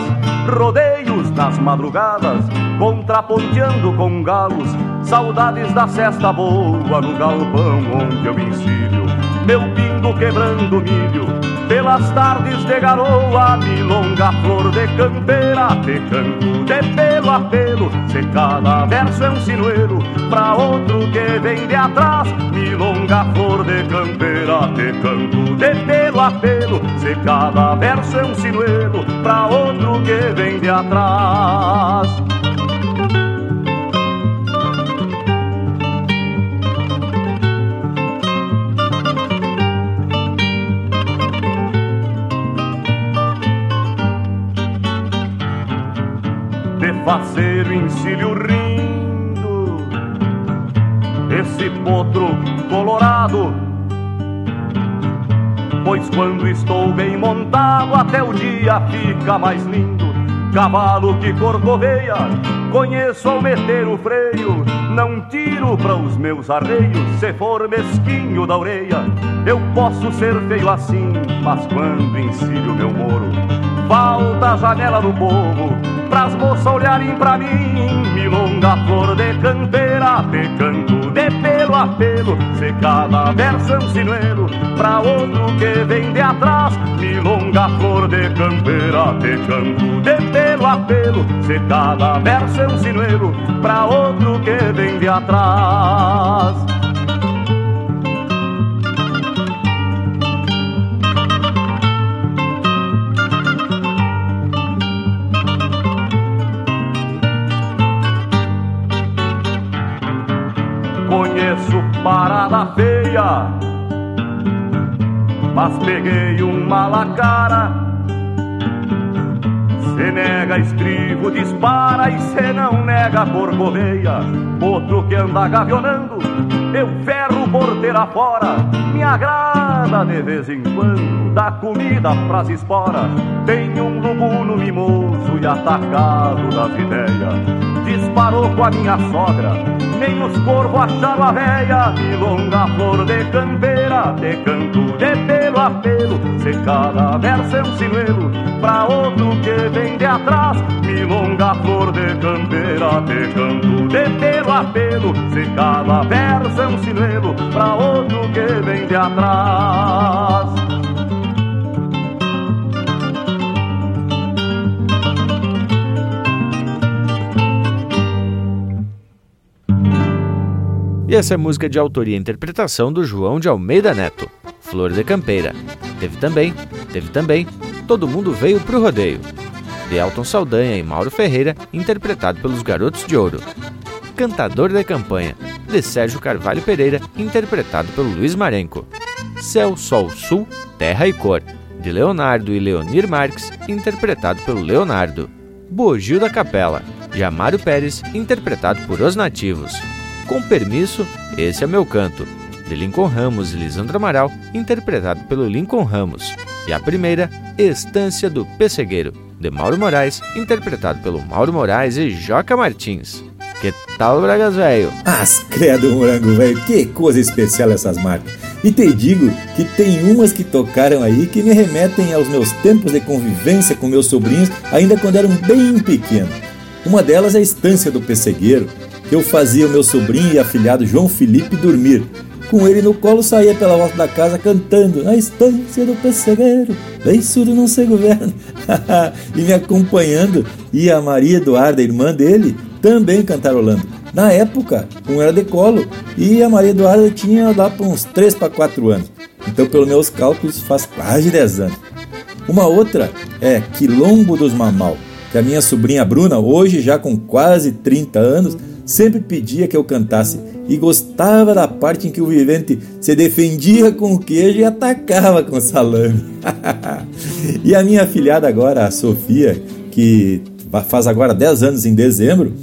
Rodeios nas madrugadas Contraponteando com galos Saudades da cesta boa No galpão onde eu ensino Meu pingo quebrando milho pelas tardes de garoa, milonga, flor de campeira, te canto de pelo a pelo, se cada verso é um sinuelo, pra outro que vem de atrás, milonga, flor de campeira, te canto de pelo a pelo, se cada verso é um sinuelo, pra outro que vem de atrás. Faceiro encilho rindo. Esse potro colorado. Pois quando estou bem montado Até o dia fica mais lindo. Cavalo que corcoveia Conheço ao meter o freio. Não tiro para os meus arreios Se for mesquinho da orelha. Eu posso ser feio assim Mas quando encilho meu moro Falta a janela do povo pras moças olharem pra mim. Milonga, flor de campeira, te canto de pelo a pelo. Se cada verso é um sinuelo pra outro que vem de atrás. Milonga, flor de campeira, te canto de pelo a pelo. Se cada verso é um sinuelo pra outro que vem de atrás. Parada feia, mas peguei um malacara. Se nega estribo, dispara e se não nega corcoveia. Outro que anda gavionando, eu ferro porteira fora. Me agrada de vez em quando, dá comida pras esporas. Tem um lubuno mimoso e atacado das ideias. Disparou com a minha sogra, nem os corvos acharam a véia. Milonga, flor de campeira, de canto de pelo a pelo. Se cada verso é um sinuelo, pra outro que vem de atrás. Milonga, flor de campeira, de canto de pelo a pelo. Se cada verso é um sinuelo, pra outro que vem de atrás.
E essa é música de autoria e interpretação do João de Almeida Neto, Flor de Campeira. Teve também, teve também, Todo Mundo Veio Pro Rodeio, de Elton Saldanha e Mauro Ferreira, interpretado pelos Garotos de Ouro. Cantador da Campanha, de Sérgio Carvalho Pereira, interpretado pelo Luiz Marenco. Céu, Sol, Sul, Terra e Cor, de Leonardo e Leonir Marques, interpretado pelo Leonardo. Bogil da Capela, de Amário Pérez, interpretado por Os Nativos. Com permisso, esse é meu canto, de Lincoln Ramos e Lisandro Amaral, interpretado pelo Lincoln Ramos. E a primeira, Estância do Pessegueiro, de Mauro Moraes, interpretado pelo Mauro Moraes e Joca Martins. Que tal, Bragas Velho?
As credo, morango velho, que coisa especial essas marcas. E te digo que tem umas que tocaram aí que me remetem aos meus tempos de convivência com meus sobrinhos, ainda quando eram bem pequenos. Uma delas é a Estância do Pessegueiro, que eu fazia o meu sobrinho e afilhado João Felipe dormir. Com ele no colo saía pela volta da casa cantando Na estância do pessegueiro, bem surdo não se governa. e me acompanhando ia a Maria Eduarda, irmã dele, também cantarolando. Na época, um era de colo e a Maria Eduarda tinha lá por uns 3 para 4 anos. Então, pelos meus cálculos, faz quase 10 anos. Uma outra é Quilombo dos Mamal, que a minha sobrinha Bruna, hoje já com quase 30 anos, sempre pedia que eu cantasse e gostava da parte em que o vivente se defendia com o queijo e atacava com salame. e a minha afilhada agora, a Sofia, que faz agora 10 anos em dezembro,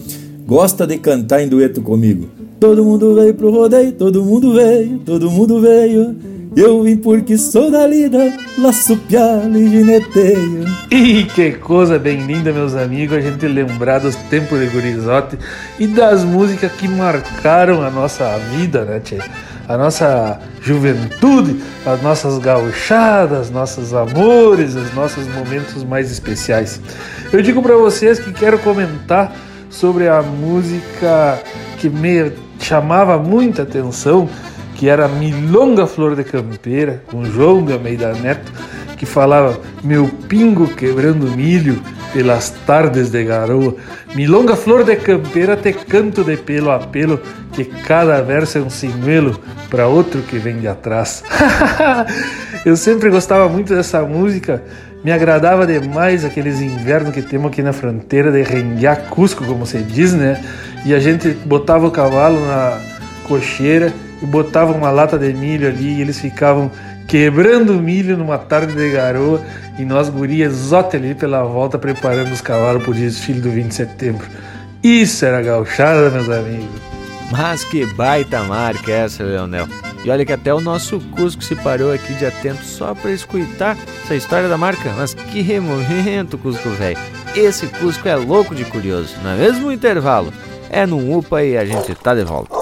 gosta de cantar em dueto comigo. Todo mundo veio pro rodeio, todo mundo veio, todo mundo veio. Eu vim porque sou da lida, laço pialo e gineteio.
E que coisa bem linda, meus amigos, a gente lembrar dos tempos de gurizote e das músicas que marcaram a nossa vida, né, tchê? A nossa juventude, as nossas gauchadas, nossos amores, os nossos momentos mais especiais. Eu digo para vocês que quero comentar sobre a música que me chamava muita atenção, que era Milonga Flor de Campeira, com João de Almeida Neto, que falava Meu pingo quebrando milho pelas tardes de garoa. Milonga Flor de Campeira te canto de pelo a pelo, que cada verso é um sinuelo para outro que vem de atrás. Eu sempre gostava muito dessa música, me agradava demais aqueles invernos que temos aqui na fronteira de Renguiá Cusco, como se diz, né? E a gente botava o cavalo na cocheira e botava uma lata de milho ali e eles ficavam quebrando milho numa tarde de garoa e nós gurias ali pela volta preparando os cavalos para o desfile do 20 de setembro. Isso era gauchada, meus amigos.
Mas que baita marca essa, Leonel. E olha que até o nosso Cusco se parou aqui de atento só para escutar essa história da marca. Mas que remomento, Cusco velho. Esse Cusco é louco de curioso, não é mesmo o intervalo? É num UPA e a gente tá de volta.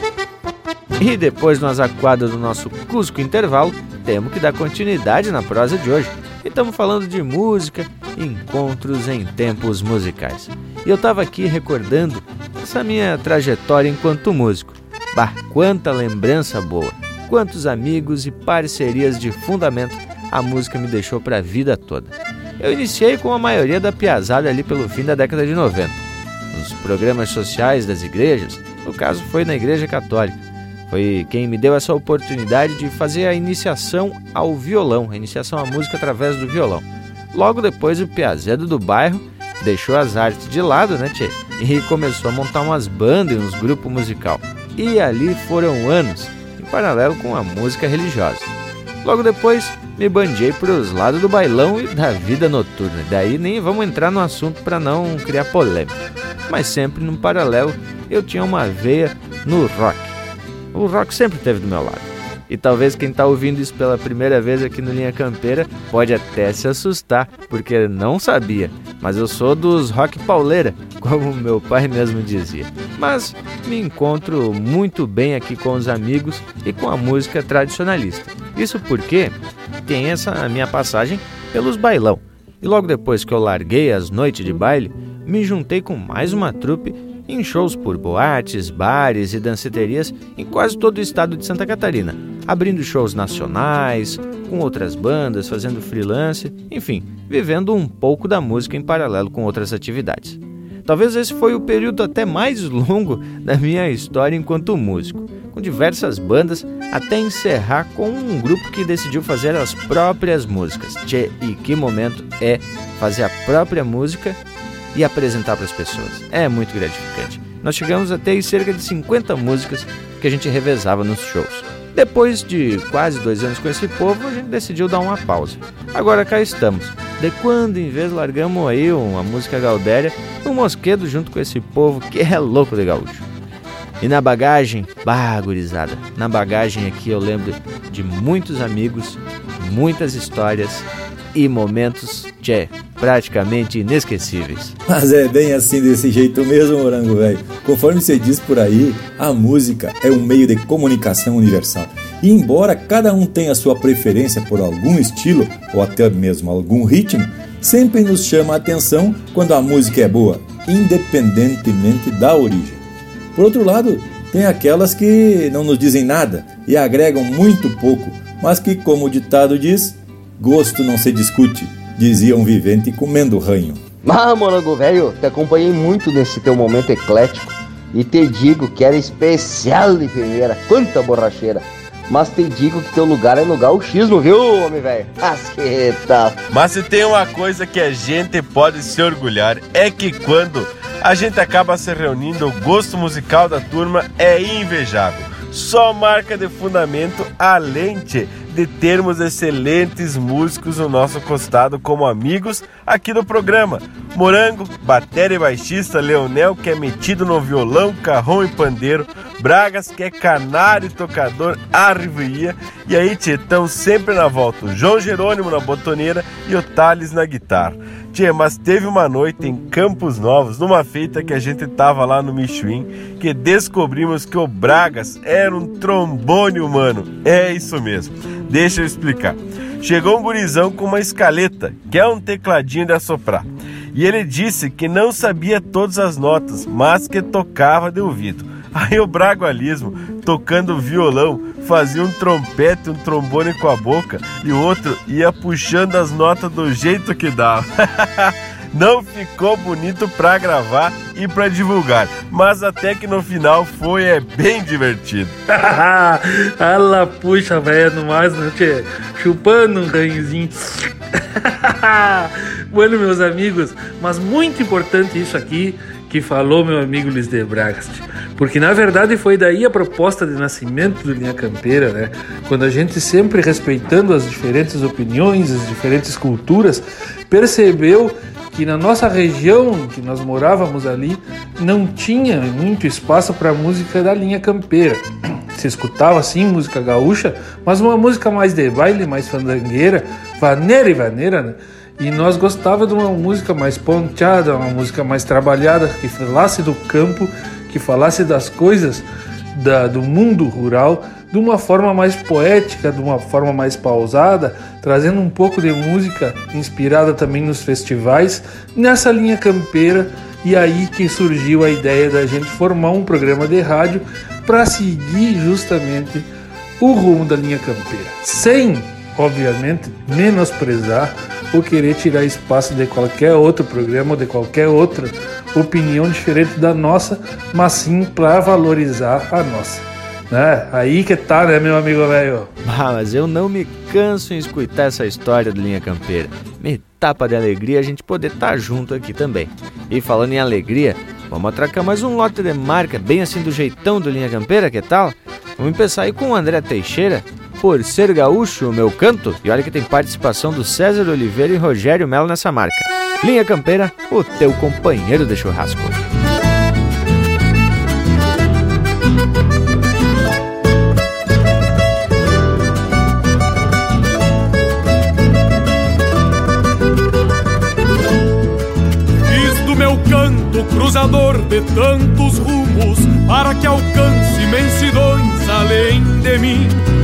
E depois de umas aquadas do nosso Cusco Intervalo, temos que dar continuidade na prosa de hoje. E estamos falando de música, encontros em tempos musicais. E eu estava aqui recordando essa minha trajetória enquanto músico. Bah, quanta lembrança boa! Quantos amigos e parcerias de fundamento a música me deixou para a vida toda. Eu iniciei com a maioria da piazada ali pelo fim da década de 90. Nos programas sociais das igrejas, no caso foi na Igreja Católica foi quem me deu essa oportunidade de fazer a iniciação ao violão, a iniciação à música através do violão. Logo depois, o Piazedo do bairro deixou as artes de lado, né, tchê? E começou a montar umas bandas e uns grupos musical. E ali foram anos, em paralelo com a música religiosa. Logo depois, me bandiei para os lados do bailão e da vida noturna. Daí nem vamos entrar no assunto para não criar polêmica. Mas sempre no paralelo, eu tinha uma veia no rock o rock sempre esteve do meu lado. E talvez quem está ouvindo isso pela primeira vez aqui no Linha Campeira pode até se assustar, porque não sabia. Mas eu sou dos rock pauleira, como meu pai mesmo dizia. Mas me encontro muito bem aqui com os amigos e com a música tradicionalista. Isso porque tem essa minha passagem pelos bailão. E logo depois que eu larguei as noites de baile, me juntei com mais uma trupe em shows por boates, bares e danceterias em quase todo o estado de Santa Catarina, abrindo shows nacionais, com outras bandas, fazendo freelance, enfim, vivendo um pouco da música em paralelo com outras atividades. Talvez esse foi o período até mais longo da minha história enquanto músico, com diversas bandas, até encerrar com um grupo que decidiu fazer as próprias músicas. Tchê, e que momento é fazer a própria música e apresentar para as pessoas. É muito gratificante. Nós chegamos a ter cerca de 50 músicas que a gente revezava nos shows. Depois de quase dois anos com esse povo, a gente decidiu dar uma pausa. Agora cá estamos. De quando em vez largamos aí uma música gaudéria, um mosquedo junto com esse povo que é louco de gaúcho. E na bagagem, bagurizada, na bagagem aqui eu lembro de muitos amigos, muitas histórias e momentos, tchê, praticamente inesquecíveis.
Mas é bem assim desse jeito mesmo, Morango Velho. Conforme você diz por aí, a música é um meio de comunicação universal. E embora cada um tenha sua preferência por algum estilo ou até mesmo algum ritmo, sempre nos chama a atenção quando a música é boa, independentemente da origem. Por outro lado, tem aquelas que não nos dizem nada e agregam muito pouco, mas que, como o ditado diz, Gosto não se discute, dizia um vivente comendo ranho.
Mas, morango velho, te acompanhei muito nesse teu momento eclético e te digo que era especial de primeira, quanta borracheira. Mas te digo que teu lugar é no gauchismo, viu, homem velho? Asqueta!
Mas se tem uma coisa que a gente pode se orgulhar é que quando a gente acaba se reunindo, o gosto musical da turma é invejável. Só marca de fundamento além de de termos excelentes músicos no nosso costado como amigos aqui do programa. Morango, bateria e baixista, Leonel, que é metido no violão, carrão e pandeiro, Bragas, que é canário tocador, arrivia, e aí Tietão sempre na volta, o João Jerônimo na botoneira e o Thales na guitarra. Tchê, mas teve uma noite em Campos Novos, numa feita que a gente tava lá no Michuim, que descobrimos que o Bragas era um trombone humano. É isso mesmo. Deixa eu explicar. Chegou um gurizão com uma escaleta, que é um tecladinho de assoprar. E ele disse que não sabia todas as notas, mas que tocava de ouvido. Aí o Bragualismo, tocando violão, fazia um trompete, um trombone com a boca e o outro ia puxando as notas do jeito que dava. Não ficou bonito pra gravar e pra divulgar, mas até que no final foi é bem divertido.
Ela puxa velho no mais, né, tchê? Chupando um ranhozinho. bueno, meus amigos, mas muito importante isso aqui que falou meu amigo Luiz de Bragast. Porque na verdade foi daí a proposta de nascimento do Linha Campeira, né? Quando a gente sempre respeitando as diferentes opiniões, as diferentes culturas, percebeu que na nossa região que nós morávamos ali não tinha muito espaço para música da linha campeira. Se escutava sim música gaúcha, mas uma música mais de baile, mais fandangueira, vaneira e vaneira, né? E nós gostava de uma música mais ponteada, uma música mais trabalhada, que falasse do campo, que falasse das coisas da, do mundo rural de uma forma mais poética, de uma forma mais pausada, trazendo um pouco de música inspirada também nos festivais, nessa linha campeira. E aí que surgiu a ideia da gente formar um programa de rádio para seguir justamente o rumo da linha campeira, sem, obviamente, menosprezar ou querer tirar espaço de qualquer outro programa ou de qualquer outra opinião diferente da nossa, mas sim para valorizar a nossa. Né? Aí que tá, né, meu amigo velho?
Ah, mas eu não me canso em escutar essa história do Linha Campeira. Me tapa de alegria a gente poder estar tá junto aqui também. E falando em alegria, vamos atracar mais um lote de marca, bem assim do jeitão do Linha Campeira, que tal? Vamos começar aí com o André Teixeira, por ser gaúcho, o meu canto. E olha que tem participação do César Oliveira e Rogério Melo nessa marca. Linha Campeira, o teu companheiro de churrasco.
Cruzador de tantos rumos para que alcance imensidões além de mim.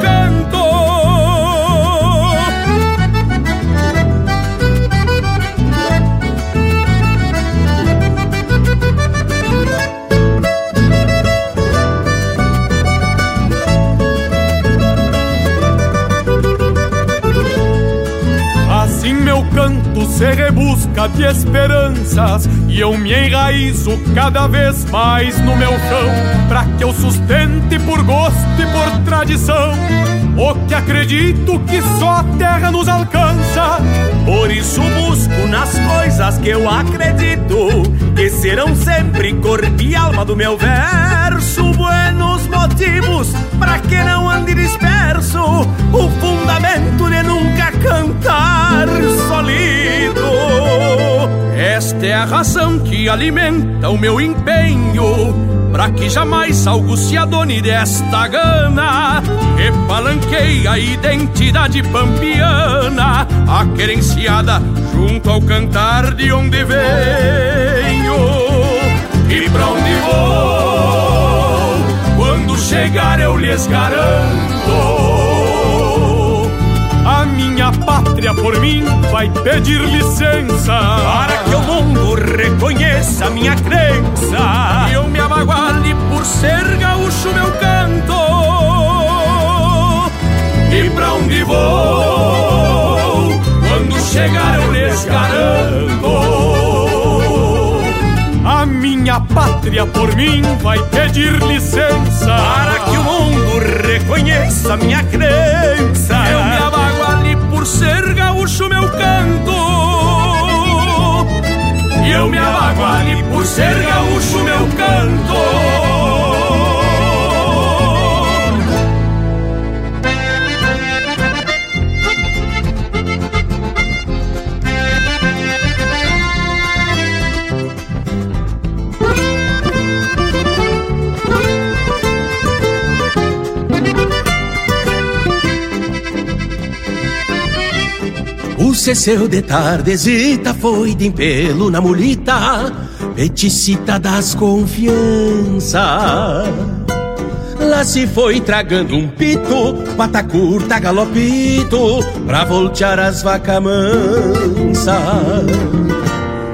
canto. Se rebusca de esperanças E eu me enraizo cada vez mais no meu chão Pra que eu sustente por gosto e por tradição O que acredito que só a terra nos alcança
Por isso busco nas coisas que eu acredito Que serão sempre cor e alma do meu verso. Buenos motivos pra que não ande disperso O fundamento de nunca cantar solido.
Esta é a razão que alimenta o meu empenho Pra que jamais algo se adone desta gana? Que palanqueia a identidade pampiana A querenciada junto ao cantar de onde venho. E pra onde vou? Quando chegar eu lhes garanto minha pátria por mim vai pedir licença.
Para que o mundo reconheça minha crença.
E eu me abaguale por ser gaúcho meu canto.
E pra onde vou Quando chegar eu lhes garanto
A minha pátria por mim vai pedir licença.
Para que o mundo reconheça minha crença
por ser gaúcho meu canto. E eu me abaguale por ser gaúcho meu canto.
Cesseu de tardezita foi de pelo na mulita, peticita das confiança. Lá se foi tragando um pito, pata curta, galopito, pra voltear as vacas mansa.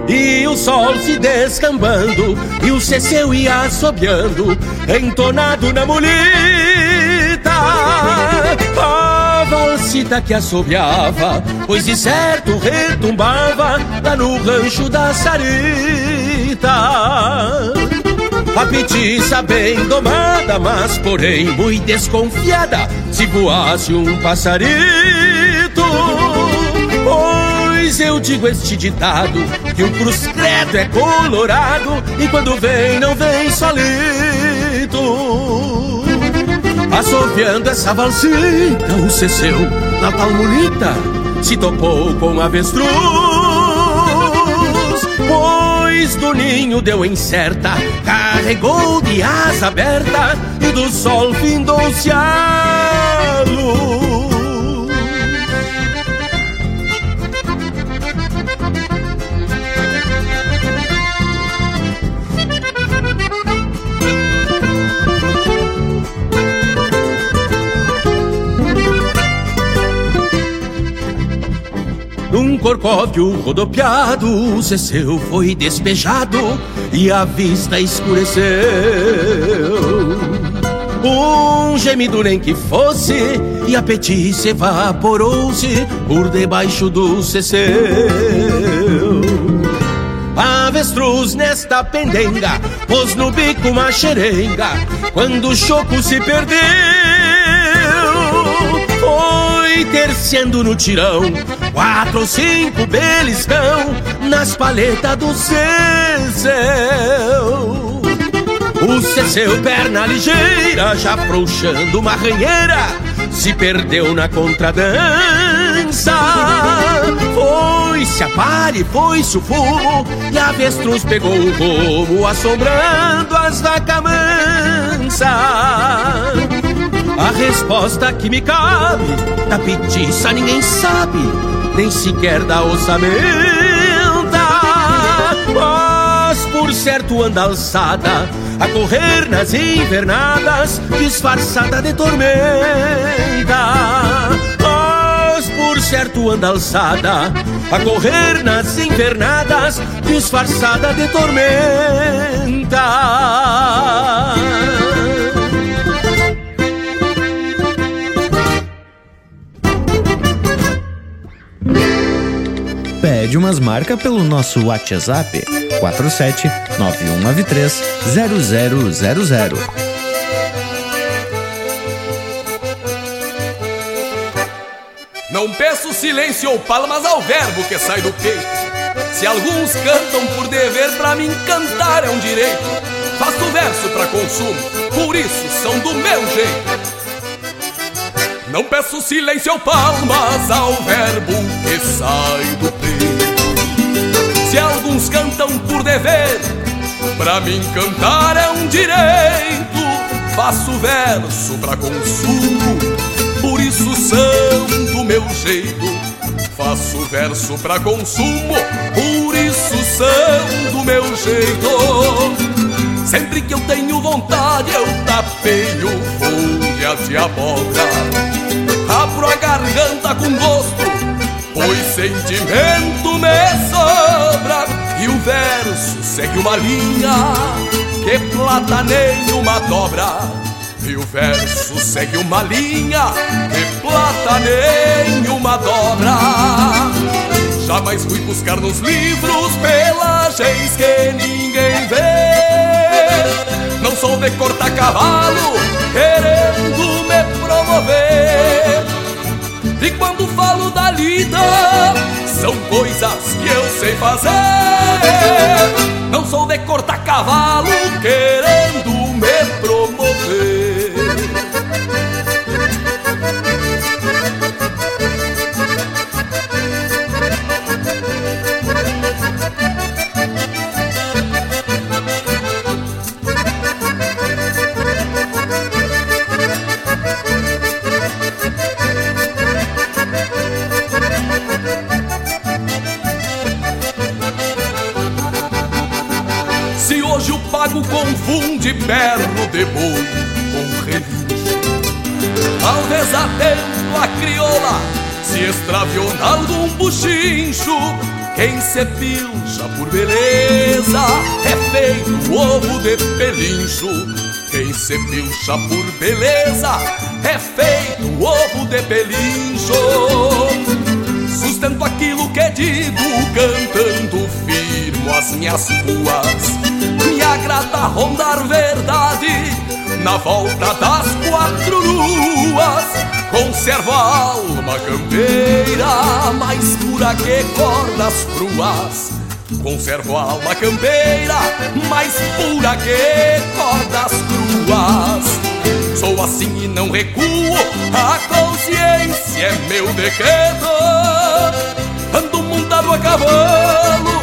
E o sol se descambando, e o cesseu ia assobiando, entonado na mulita. A valsita que assobiava, pois de certo retumbava lá no rancho da Sarita. A petiça bem domada, mas porém muito desconfiada, se voasse um passarito. Pois eu digo este ditado, que o cruz credo é colorado, e quando vem, não vem solito. Assoviando essa valsita, o cesseu na palmolita se topou com avestruz. Pois do ninho deu em certa, carregou de asa aberta e do sol findou-se a luz. Corcóvio rodopiado, cesseu foi despejado e a vista escureceu. Um gemido nem que fosse, e a petice evaporou-se por debaixo do cesseu. Avestruz nesta pendenga, pôs no bico uma xerenga, quando o choco se perdeu. Foi terciando no tirão, quatro ou cinco beliscão nas paletas do céu. O cesseu, perna ligeira, já afrouxando uma ranheira, se perdeu na contradança. Foi-se a pare, foi-se o fumo, e a avestruz pegou o rumo, assombrando as vacas mansas. A resposta que me cabe da petiça ninguém sabe, nem sequer da ossamenta. Mas por certo anda alçada, a correr nas invernadas, disfarçada de tormenta. Mas por certo anda alçada, a correr nas invernadas, disfarçada de tormenta.
Pede umas marcas pelo nosso WhatsApp 47 9193 0000.
Não peço silêncio ou palmas ao verbo que sai do peito. Se alguns cantam por dever, pra mim cantar é um direito. Faço verso pra consumo, por isso são do meu jeito. Não peço silêncio ou palmas ao verbo que sai do alguns cantam por dever, pra mim cantar é um direito. Faço verso pra consumo, por isso do meu jeito. Faço verso pra consumo, por isso do meu jeito. Sempre que eu tenho vontade, eu tapeio folhas de abóbora. Abro a garganta com gosto, pois sentimento me sobra. E o verso segue uma linha que plata nenhuma dobra. E o verso segue uma linha que plata nenhuma dobra. Jamais fui buscar nos livros pelagens que ninguém vê. Não sou de cortar cavalo querendo me promover. E quando falo da
vida são coisas que eu sei fazer. Não sou de cortar cavalo querendo berro de boi com relincho Talvez atento a crioula se extraviou em algum buchincho. Quem se pilcha por beleza é feito ovo de pelincho. Quem se pilcha por beleza é feito ovo de pelincho. Sustento aquilo que digo cantando firmo as minhas ruas agrada rondar verdade na volta das quatro luas Conservo a alma campeira mais pura que cordas cruas. Conservo a alma campeira mais pura que cordas cruas. Sou assim e não recuo, a consciência é meu decreto. Ando montado a cavalo,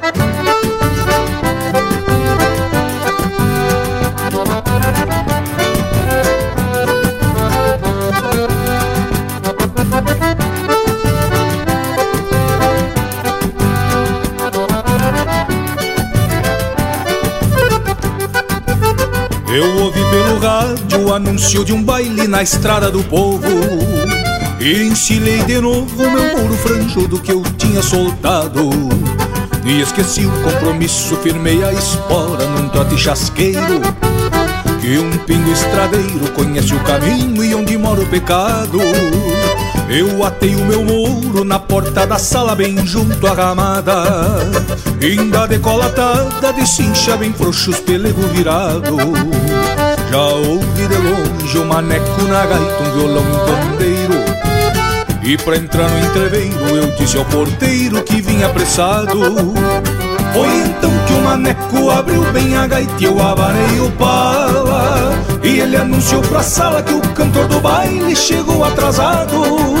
Eu ouvi pelo rádio o anúncio de um baile na estrada do povo. E encilhei de novo meu muro franjudo que eu tinha soltado. E esqueci o compromisso, firmei a espora num trote chasqueiro. Que um pingo estradeiro conhece o caminho e onde mora o pecado. Eu atei o meu mouro na porta da sala bem junto à ramada Ainda decolatada de cincha bem frouxos pelego virado. Já ouvi de longe o maneco na gaita, um violão e um pandeiro. E pra entrar no entreveiro eu disse ao porteiro que vinha apressado. Foi então que o maneco abriu bem a gaita e eu abanei o pala. E ele anunciou pra sala que o cantor do baile chegou atrasado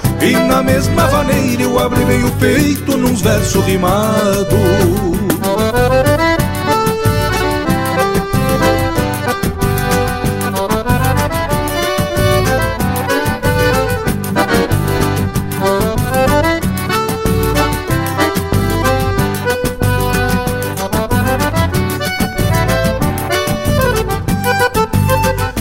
E na mesma vaneira eu abri bem o peito nos versos rimados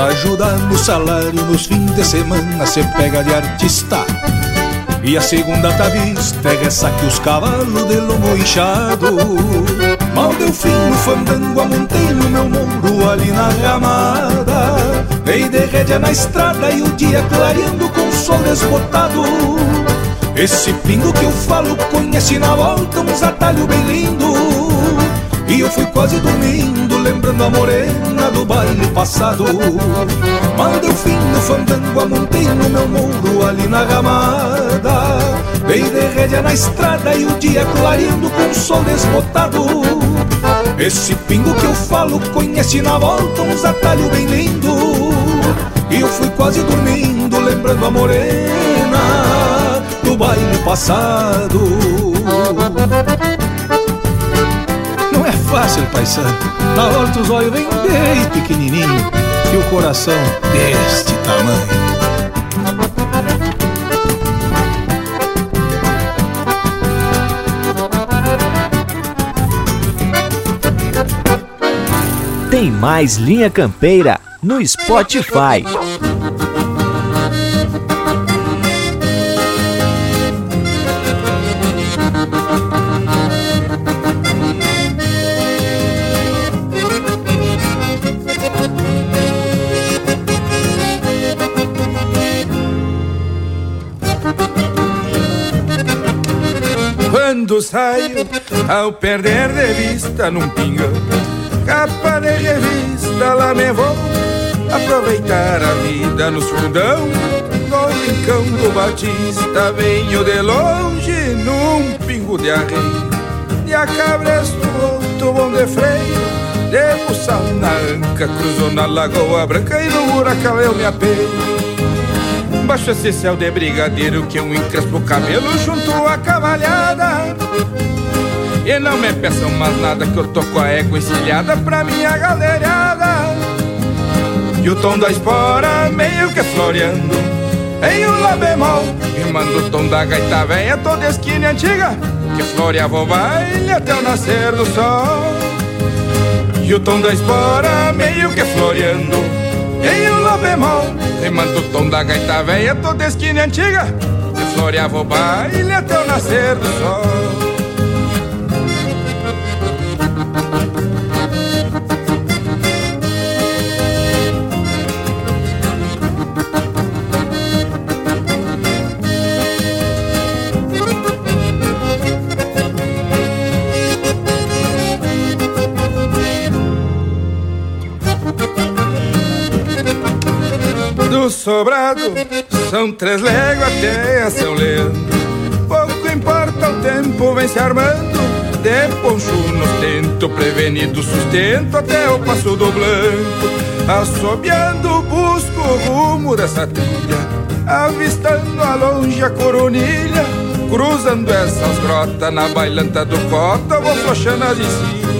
Pra ajudar no salário nos fins de semana se pega de artista. E a segunda tá vista é ressaque os cavalos de lomo inchado. Mal deu fim no fandango, amontei no meu muro ali na ramada. Dei de rédea na estrada e o dia clareando com o sol desbotado. Esse pingo que eu falo conhece na volta uns atalhos bem lindo. E eu fui quase dormindo lembrando a morena do baile passado. Mal deu fim no fandango, amontei no meu muro ali na ramada. Dei de rédea na estrada e o dia clareando com o sol desbotado. Esse pingo que eu falo conhece na volta uns atalhos bem lindo. E eu fui quase dormindo lembrando a morena do baile passado. Fácil, paisano. Na hora dos olhos vem bem pequenininho e o coração deste tamanho.
Tem mais Linha Campeira no Spotify.
Quando saio, ao perder de vista num pingão, capa de revista, lá me vou aproveitar a vida nos fundão. No rincão do Batista, venho de longe num pingo de arreio, de a cabresto outro bom de freio, de buçal na anca, cruzou na lagoa branca e no buracão eu me apeio. Baixo esse céu de brigadeiro que um encrespo o cabelo junto à cavalhada E não me peçam mais nada que eu tô com a égua encilhada pra minha galerada. E o tom da espora meio que floreando Em um lá bemol. Rimando o tom da gaita velha toda esquina antiga Que floreava o baile até o nascer do sol. E o tom da espora meio que floreando Em um lá bemol. Rimando o tom da gaita velha toda esquina antiga Que floreava o baile até o nascer do sol sobrado. São três léguas até São Leandro Pouco importa o tempo, vem se armando. De poncho no tento, prevenido sustento Até o passo do blanco. Assobiando, busco o rumo dessa trilha. Avistando a longe a coronilha. Cruzando essas grotas na bailanta do cota Vou flochando as encilhas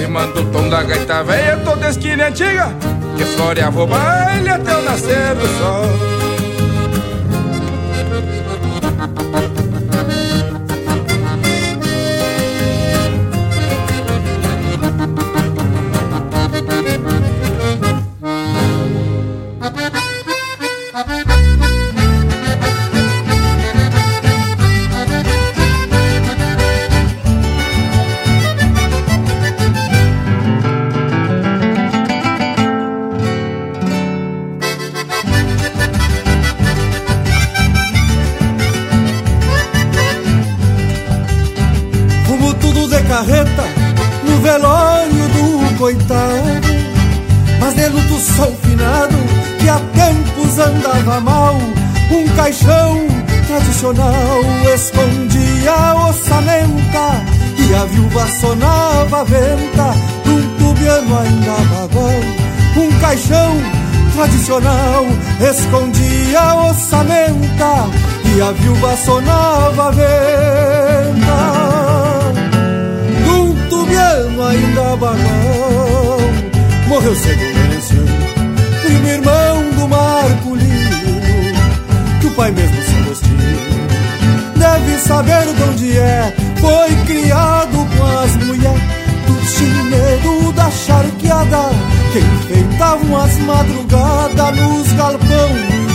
Rimando o tom da gaita velha toda esquina antiga Que floreava o baile até o nascer do sol
escondia a ossamenta e a viúva sonava a venta um tubiano ainda bagual. Morreu cedo o primo irmão do Marculino, que o pai mesmo se Agostinho deve saber de onde é. Foi criado com as mulheres do chinedo da charqueada, que enfeitavam as madrugadas nos galpão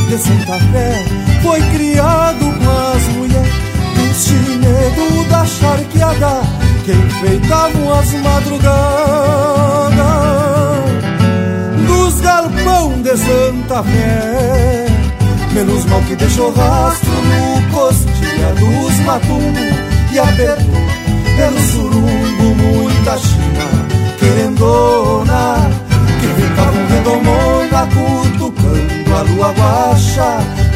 de Santa Fé. Foi criado com as mulheres do chinedo da charqueada, que enfeitavam as madrugadas dos galpão de Santa Fé. Menos mal que deixou rastro no costilha dos matumbos E apertou pelo surumbo muita china querendona Ficavam redomona cutucando a lua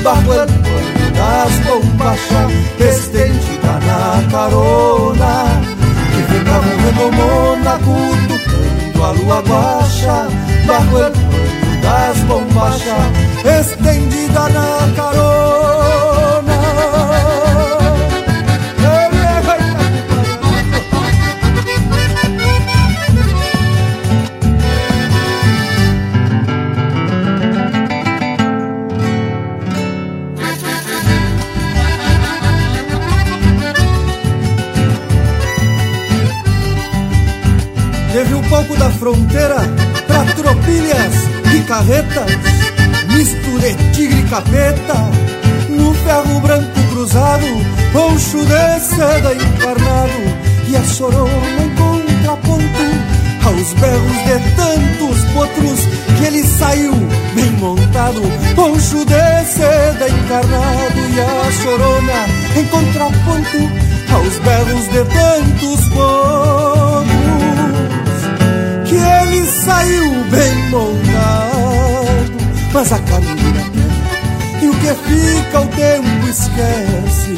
Bajo el pano das bombachas estendida na carona Que ficavam redomona cutucando a lua Bajo el pano das bombachas estendida na carona. Da fronteira pra tropilhas e carretas misture tigre e capeta No ferro branco cruzado Poncho de seda encarnado E a chorona em contraponto Aos berros de tantos potros Que ele saiu bem montado Poncho de seda encarnado E a chorona em contraponto Aos berros de tantos potros Ele saiu bem montado mas a caminho da terra. E o que fica o tempo esquece.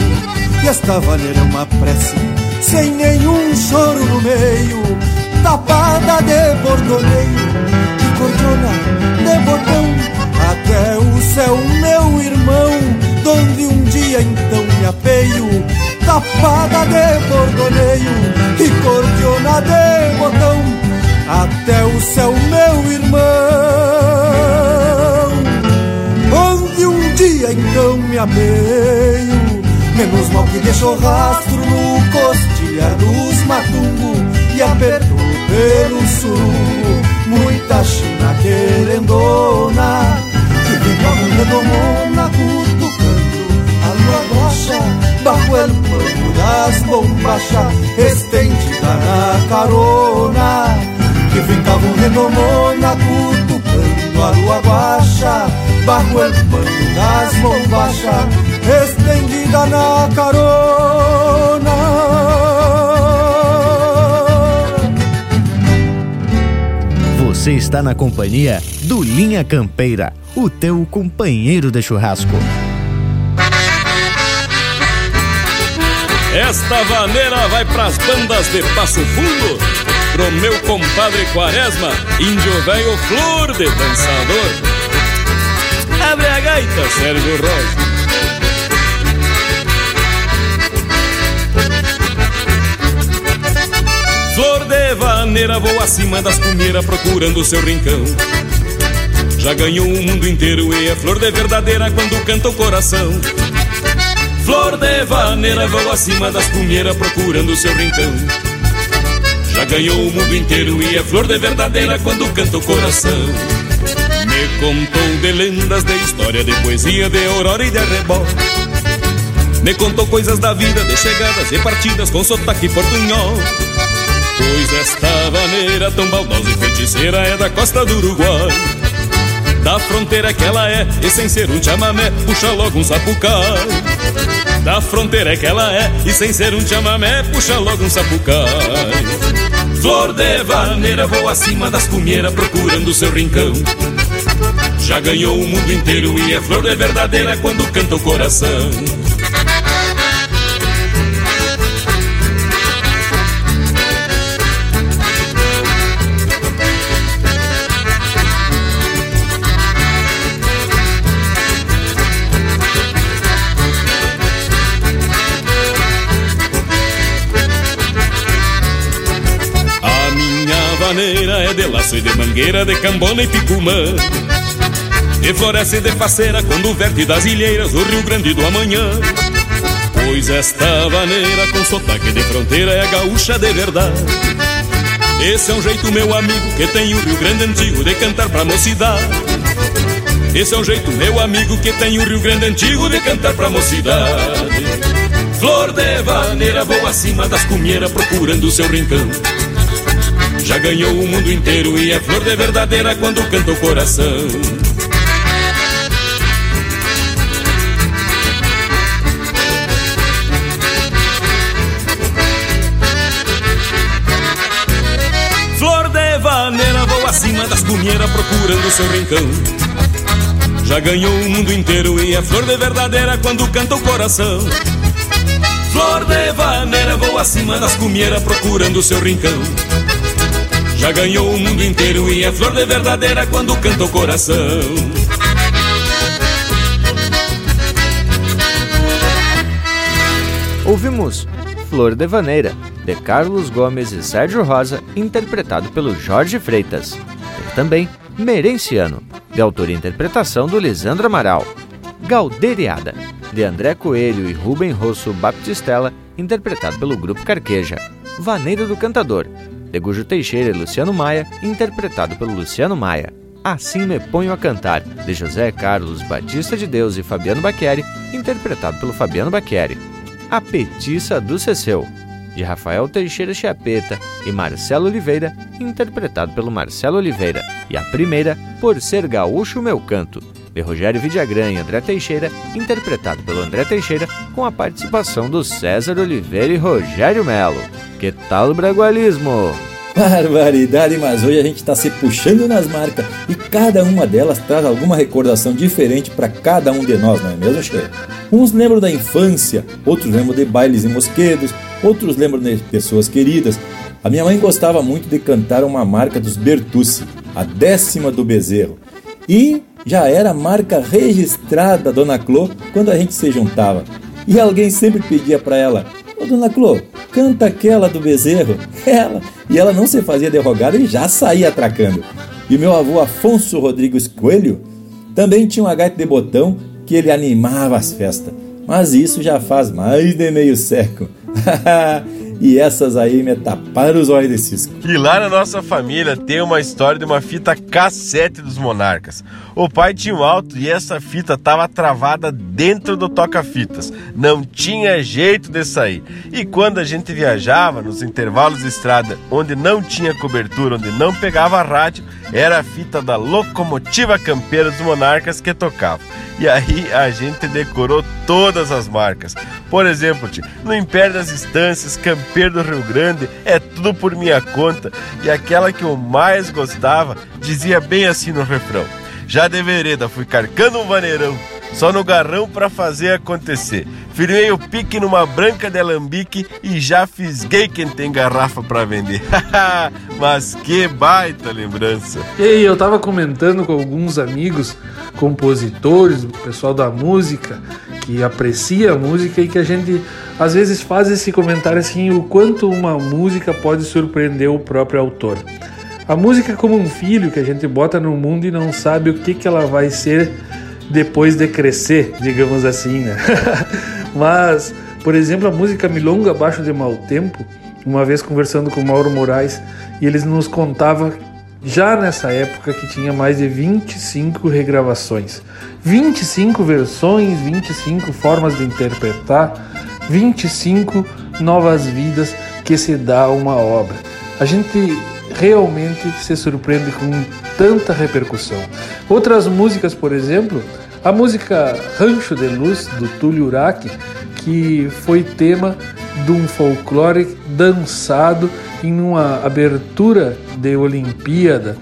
E esta vaneira é uma prece, sem nenhum choro no meio, tapada de bordoneio, de cordona, de botão, até o céu, meu irmão, donde um dia então me apeio, tapada de bordoneio e cordiona de botão, até o céu, meu irmão. Dia então me ameio. Menos mal que deixou rastro no costilha dos matungo E apertou pelo surungo Muita china querendona Que vem com a redomona cutucando A lua rocha bajo el pano das bombachas Estendida na carona Que ficavam redomona cutucando a lua el pano das bombachas Estendida na carona
Você está na companhia do Linha Campeira, o teu companheiro de churrasco.
Esta vaneira vai pras bandas de Passo Fundo, pro meu compadre Quaresma, índio velho flor de dançador. Abre a gaita, Sérgio Rosa. Flor de vaneira voa acima das cumeiras procurando seu rincão. Já ganhou o mundo inteiro e é flor de verdadeira quando canta o coração. Flor de vaneira voa acima das cumeiras procurando seu rincão. Já ganhou o mundo inteiro e é flor de verdadeira quando canta o coração. Me contou de lendas, de história, de poesia, de aurora e de arrebol. Me contou coisas da vida, de chegadas e partidas com sotaque portunhol. Pois esta vaneira tão baldosa e feiticeira é da costa do Uruguai. Da fronteira que ela é, e sem ser um chamamé, puxa logo um sapucai. Da fronteira que ela é, e sem ser um chamamé, puxa logo um sapucai. Flor de vaneira voa acima das cumeiras procurando seu rincão. Já ganhou o mundo inteiro e é flor de verdadeira quando canta o coração. De laço e de mangueira, de cambona e picumã. E floresce de faceira quando verte das ilheiras do Rio Grande do Amanhã. Pois esta vaneira com sotaque de fronteira é gaúcha de verdade. Esse é um jeito, meu amigo, que tem o Rio Grande antigo de cantar pra mocidade. Esse é um jeito, meu amigo, que tem o Rio Grande antigo de cantar pra mocidade. Flor de vaneira voa acima das cumeiras procurando seu rincão. Já ganhou o mundo inteiro e é flor de verdadeira quando canta o coração. Flor de vaneira voa acima das cumeiras procurando seu rincão. Já ganhou o mundo inteiro e é flor de verdadeira quando canta o coração. Flor de vaneira voa acima das cumeiras procurando seu rincão. Já ganhou o mundo inteiro e é flor de verdadeira quando canta o coração.
Ouvimos Flor de Vaneira, de Carlos Gomes e Sérgio Rosa, interpretado pelo Jorge Freitas. Teve também Merenciano, de autoria e interpretação do Lisandro Amaral. Galderiada, de André Coelho e Rubem Rosso Baptistella, interpretado pelo Grupo Carqueja. Vaneira do Cantador, de Gujo Teixeira e Luciano Maia, interpretado pelo Luciano Maia. Assim Me Ponho a Cantar, de José Carlos Batista de Deus e Fabiano Bacchieri, interpretado pelo Fabiano Bacchieri. A Petiça do Ceceu, de Rafael Teixeira Chiapeta e Marcelo Oliveira, interpretado pelo Marcelo Oliveira. E a primeira, Por Ser Gaúcho Meu Canto, de Rogério Vidagrã e André Teixeira, interpretado pelo André Teixeira, com a participação do César Oliveira e Rogério Melo. Que tal o bragualismo?
Barbaridade, mas hoje a gente está se puxando nas marcas e cada uma delas traz alguma recordação diferente para cada um de nós, não é mesmo, Che? Uns lembram da infância, outros lembram de bailes e mosquedos, outros lembram de pessoas queridas. A minha mãe gostava muito de cantar uma marca dos Bertucci, a décima do bezerro. E já era marca registrada, Dona Clô, quando a gente se juntava. E alguém sempre pedia para ela: Ô Dona Clô, canta aquela do bezerro. Ela. E ela não se fazia derrogada e já saía atracando. E meu avô Afonso Rodrigues Coelho também tinha uma gaita de botão que ele animava as festas. Mas isso já faz mais de meio século. e essas aí me taparam os olhos de cisco.
E lá na nossa família tem uma história de uma fita cassete dos monarcas. O pai tinha um alto e essa fita estava travada dentro do toca-fitas. Não tinha jeito de sair. E quando a gente viajava nos intervalos de estrada, onde não tinha cobertura, onde não pegava rádio, era a fita da locomotiva campeira dos monarcas que tocava. E aí a gente decorou todas as marcas. Por exemplo, no Império das Estâncias, Campeiro do Rio Grande, é tudo por minha conta. E aquela que eu mais gostava dizia bem assim no refrão: Já de vereda fui carcando um vaneirão, só no garrão para fazer acontecer. Firmei o pique numa branca de alambique e já fisguei quem tem garrafa para vender. Mas que baita lembrança!
E eu tava comentando com alguns amigos, compositores, pessoal da música, que aprecia a música e que a gente às vezes faz esse comentário assim, o quanto uma música pode surpreender o próprio autor. A música é como um filho que a gente bota no mundo e não sabe o que, que ela vai ser depois de crescer, digamos assim, né? Mas, por exemplo, a música Milonga Abaixo de Mau Tempo, uma vez conversando com Mauro Moraes, e eles nos contava já nessa época que tinha mais de 25 regravações. 25 versões, 25 formas de interpretar, 25 novas vidas que se dá a uma obra. A gente realmente se surpreende com tanta repercussão. Outras músicas, por exemplo, a música Rancho de Luz, do Túlio Uraque, que foi tema de um folclore dançado em uma abertura de Olimpíada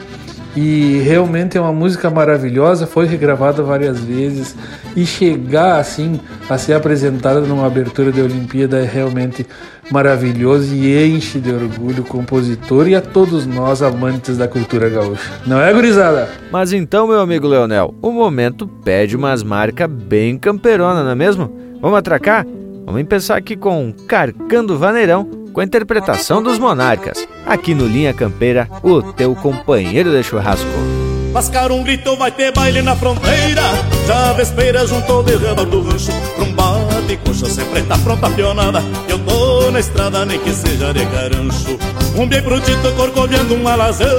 e realmente é uma música maravilhosa, foi regravada várias vezes e chegar assim a ser apresentada numa abertura de Olimpíada é realmente maravilhoso e enche de orgulho o compositor e a todos nós amantes da cultura gaúcha. Não é, gurizada?
Mas então, meu amigo Leonel, o momento pede umas marcas bem camperona, não é mesmo? Vamos atracar? Vamos pensar aqui com Carcando Vaneirão, com a interpretação dos Monarcas, aqui no Linha Campeira, o teu companheiro de churrasco.
Lascar um grito, vai ter baile na fronteira. Já vespeira juntou de reba do rancho. Um bate coxa sempre tá pronta a pionada. Eu tô na estrada nem que seja de carancho Um bem brutito corcoviando um alazão.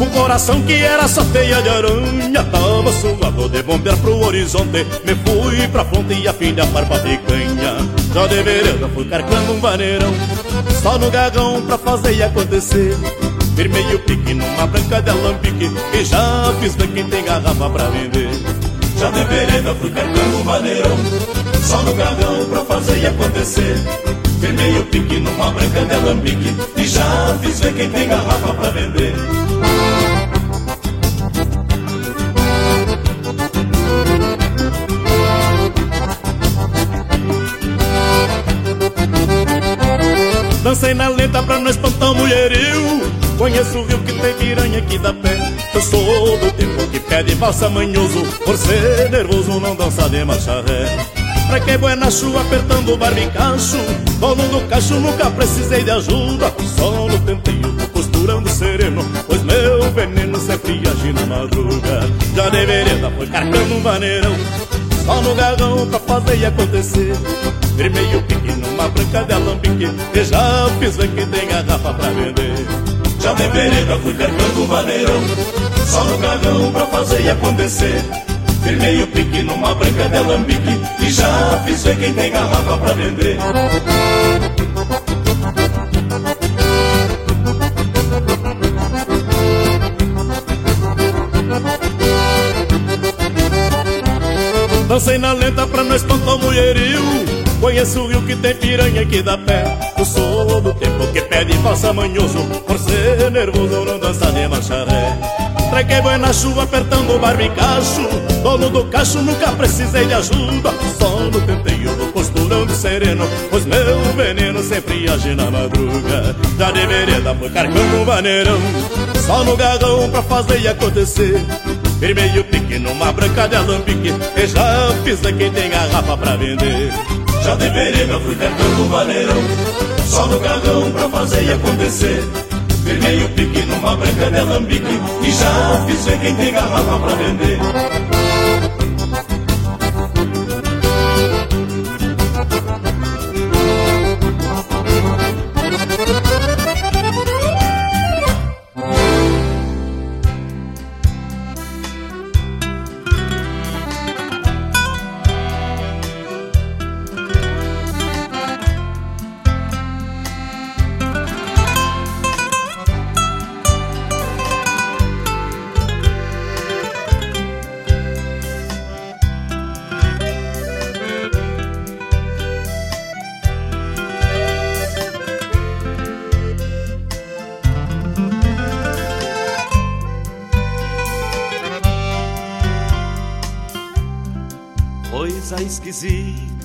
Um coração que era só teia de aranha. Tava suado de bombear pro horizonte. Me fui pra fronte e a fim de apar pra picanha Já de vereda fui carcando um vaneirão. Só no gagão pra fazer e acontecer Firmei o pique numa branca de alambique E já fiz ver quem tem garrafa pra vender. Já de vereda fui carcando maneirão Só no gagão pra fazer acontecer. Firmei o pique numa branca de alambique E já fiz ver quem tem garrafa pra vender. Dancei na lenta pra não espantar o mulherio Conheço o rio que tem piranha aqui da pé. Eu sou do tempo que pede valsa manhoso Por ser nervoso não dança de marcha ré. Pra que buena chuva apertando o barbicacho Dono do cacho nunca precisei de ajuda. Só no tenteio tô costurando sereno Pois meu veneno sempre age na madruga. Já deveria foi carcando um vaneirão Só no garrão pra fazer acontecer. Firmei o pique numa branca de alambique E já fiz ver que tem garrafa pra vender Já de vereda fui carcando um vaneirão Só no garrão pra fazer acontecer. Firmei o pique numa branca de alambique E já fiz ver quem tem garrafa pra vender. Dancei na lenta pra não espantar o mulherio Conheço o rio que tem piranha aqui da pé. Eu sou do tempo que pede valsa manhoso Por ser nervoso não dança de macharé. Trequei boi na chuva apertando o barbicacho Dono do cacho nunca precisei de ajuda. Só no tenteio vou costurando sereno Pois meu veneno sempre age na madruga. Já de vereda foi carcando um vaneirão Só no garrão pra fazer acontecer. Firmei o pique numa branca de alambique E já fiz quem tem garrafa pra vender Já de vereda fui carcando um vaneirão Só no garrão pra fazer acontecer. Firmei o pique numa branca de alambique E já fiz ver quem tem garrafa pra vender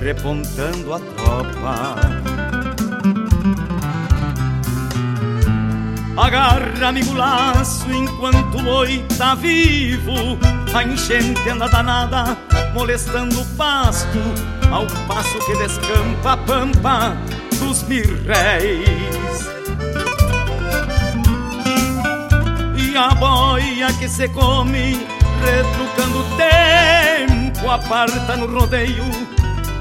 repontando a tropa. Agarra amigo laço enquanto o boi tá vivo. A enchente anda danada molestando o pasto. Ao passo que descampa a pampa dos mirréis. E a boia que se come, retrucando o tempo, aparta no rodeio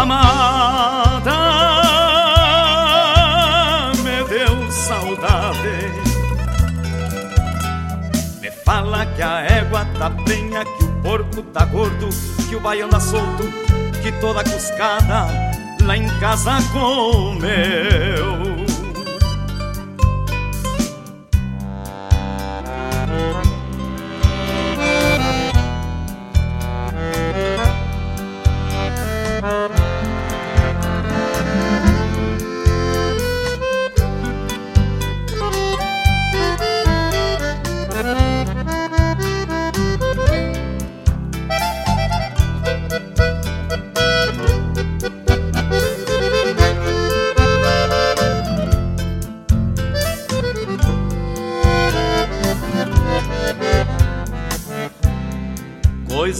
Amada, me deu saudade. Me fala que a égua tá prenha, que o porco tá gordo, que o baiano anda solto, que toda cuscada lá em casa comeu.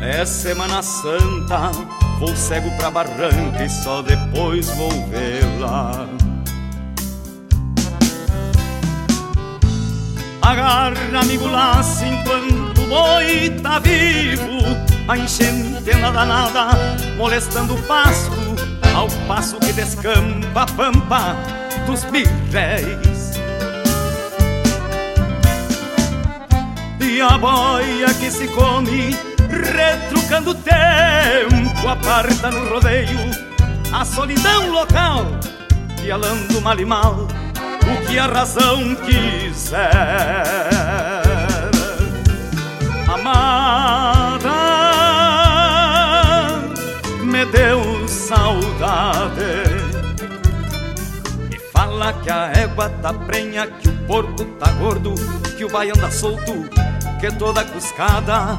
É Semana Santa Vou cego pra barranca e só depois vou vê-la. Agarra, amigo, laço enquanto o boi tá vivo. A enchente anda danada, molestando o pasto, ao passo que descampa a pampa dos birréis. E a boia que se come retrucando o tempo, aparta no rodeio a solidão local, pialando mal e mal o que a razão quiser. Amada, me deu saudade. Me fala que a égua tá prenha, que o porco tá gordo, que o baiano anda solto, que toda cuscada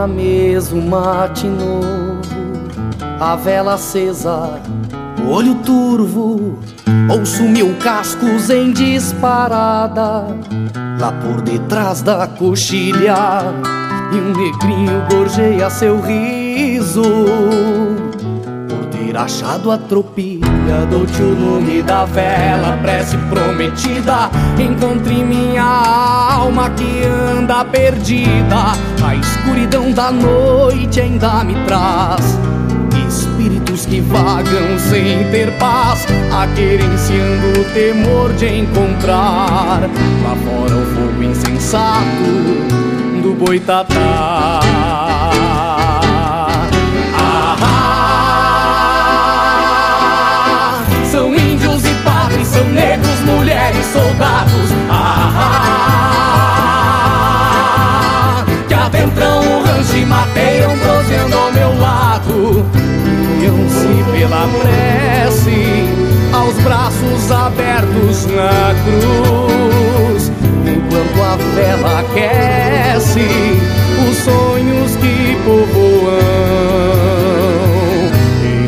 À mesa, um mate novo, a vela acesa, olho turvo, ouço mil cascos em disparada, lá por detrás da coxilha, e um negrinho gorjeia seu riso, achado a tropilha. Dou-te o nome da vela, prece prometida. Encontre minha alma que anda perdida. A escuridão da noite ainda me traz espíritos que vagam sem ter paz, aquerenciando o temor de encontrar lá fora o fogo insensato do boitatá. Soldados. Ah, que adentram o rancho mateiam, proseando ao meu lado. Uniam-se pela prece, aos braços abertos na cruz. Enquanto a vela aquece os sonhos que povoam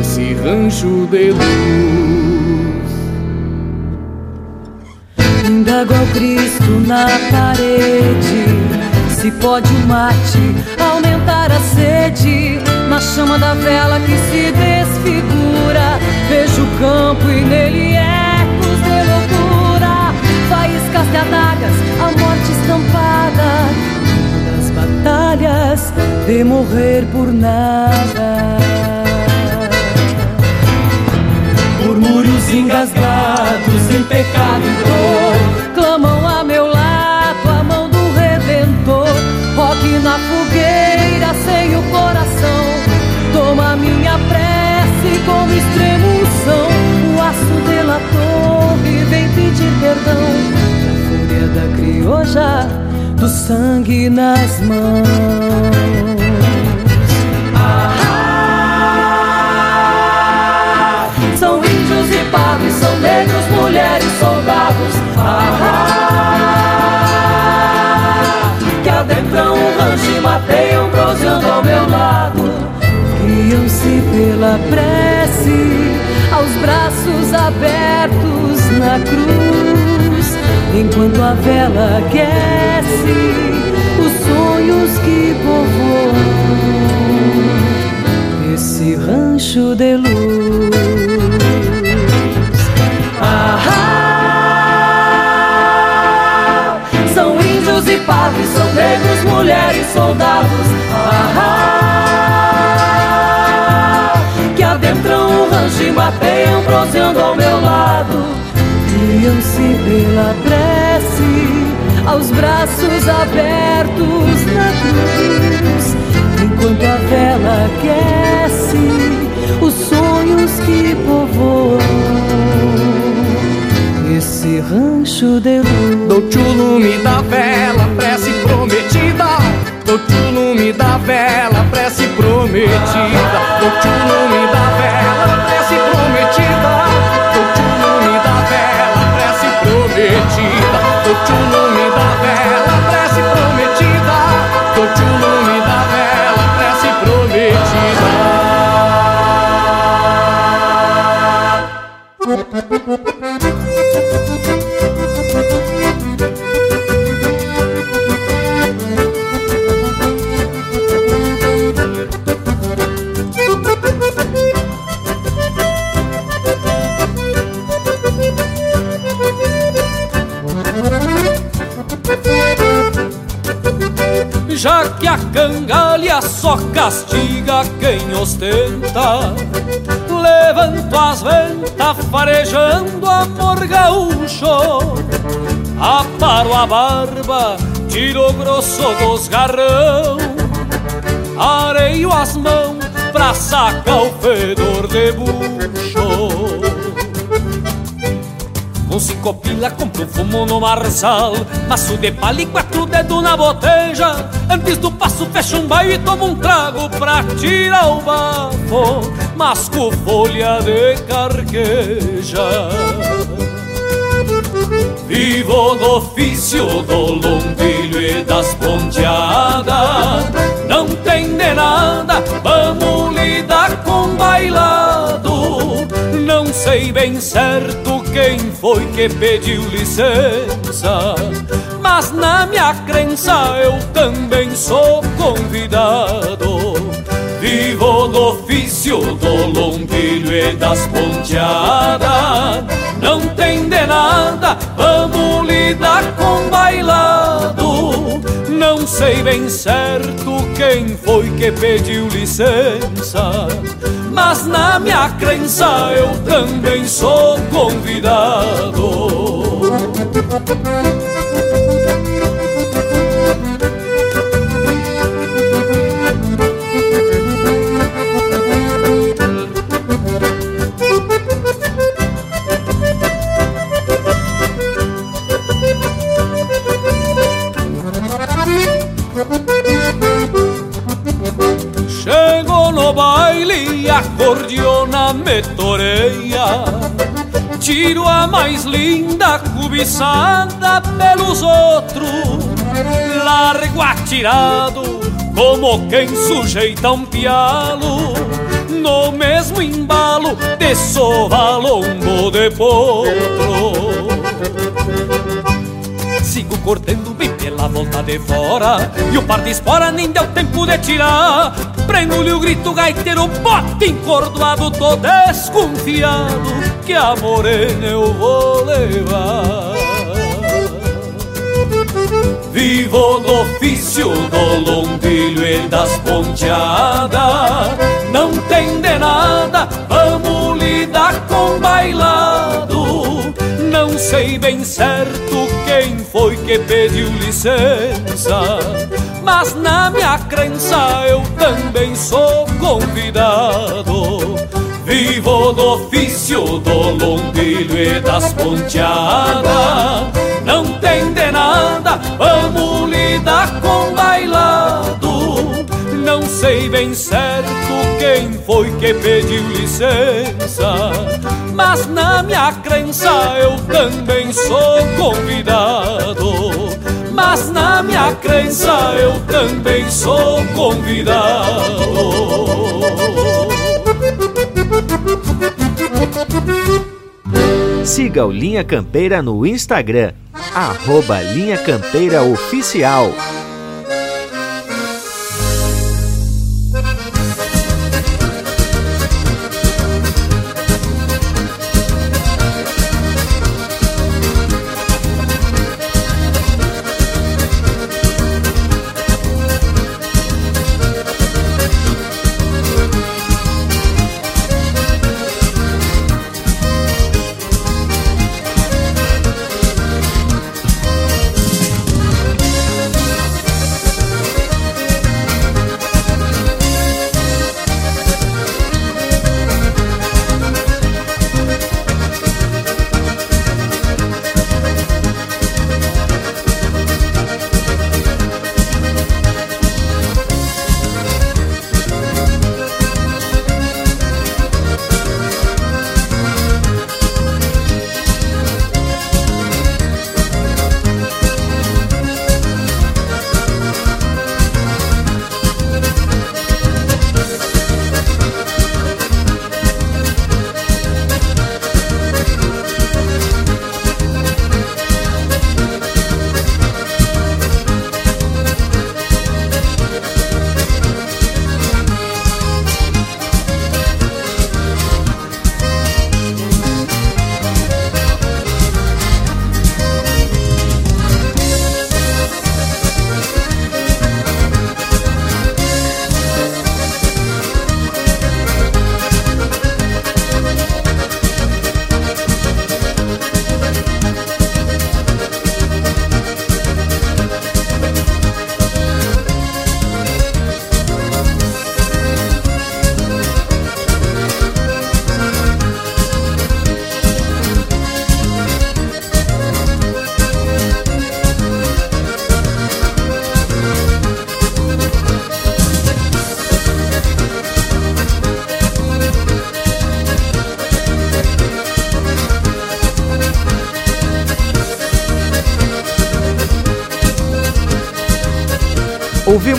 esse rancho de luz.
Indago ao Cristo na parede. Se pode o mate aumentar a sede, na chama da vela que se desfigura, vejo o campo e nele ecos de loucura, faíscas de adagas, a morte estampada, das batalhas de morrer por nada.
Murmúrios engasgados em pecado e dor
perdão. Na fúria da crioja, do sangue nas mãos.
São índios e padres, são negros, mulheres, soldados. Ah, que adentram o rancho e mateiam, proseando ao meu lado.
Guiam-se pela prece, aos braços abertos na cruz, enquanto a vela aquece os sonhos que povoam esse rancho de luz.
Ah, são índios e padres, são negros, mulheres, soldados. Ah, o rancho e bateiam, proseando ao meu lado.
Guiam-se pela prece, aos braços abertos na cruz, enquanto a vela aquece os sonhos que povoam esse rancho de luz.
Dou-te o lume da vela, prece prometida. Dou-te o lume da vela, prece prometida. Dou-te o lume da vela,
castiga quem ostenta. Levanto as ventas farejando amor gaúcho. Aparo a barba, tiro o grosso dos garrão. Areio as mãos pra sacar o fedor de bucho. Com cinco pila compro fumo no marçal. Maço de palha e quatro dedos na boteja. Antes do passo fecho um baile e tomo um trago Pra tirar o bafo Masco folha de carqueja. Vivo no ofício do lombilho e das ponteadas. Não tem de nada, vamos lidar com bailado. Não sei bem certo quem foi que pediu licença Mas na minha crença eu também sou convidado. Vivo no ofício do lombilho e das ponteadas. Não tem de nada, vamos lidar com bailado. Não sei bem certo quem foi que pediu licença, mas na minha crença eu também sou convidado. Baile a cordiona me toreia. Tiro a mais linda cobiçada pelos outros. Largo atirado como quem sujeita um pialo. No mesmo embalo de sovalombo de potro. Sigo cortando bem pela volta de fora. E o par de espora nem deu tempo de tirar Prendo-lhe o grito gaiteiro, bote encordoado Tô desconfiado que a morena eu vou levar. Vivo no ofício do lombilho e das ponteadas Não tem de nada, vamos lidar com bailado. Não sei bem certo quem foi que pediu licença Mas na minha crença eu também sou convidado. Vivo do ofício do lombilho e das ponteadas. Não tem de nada, vamos lidar com bailado. Não sei bem certo quem foi que pediu licença. Mas na minha crença eu também sou convidado mas na minha crença eu também sou convidado.
Siga o Linha Campeira no Instagram, arroba Linha Campeira Oficial.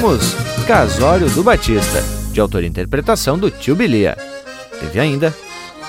Ouvimos Casório do Batista, de autoria e interpretação do Tio Bilia. Teve ainda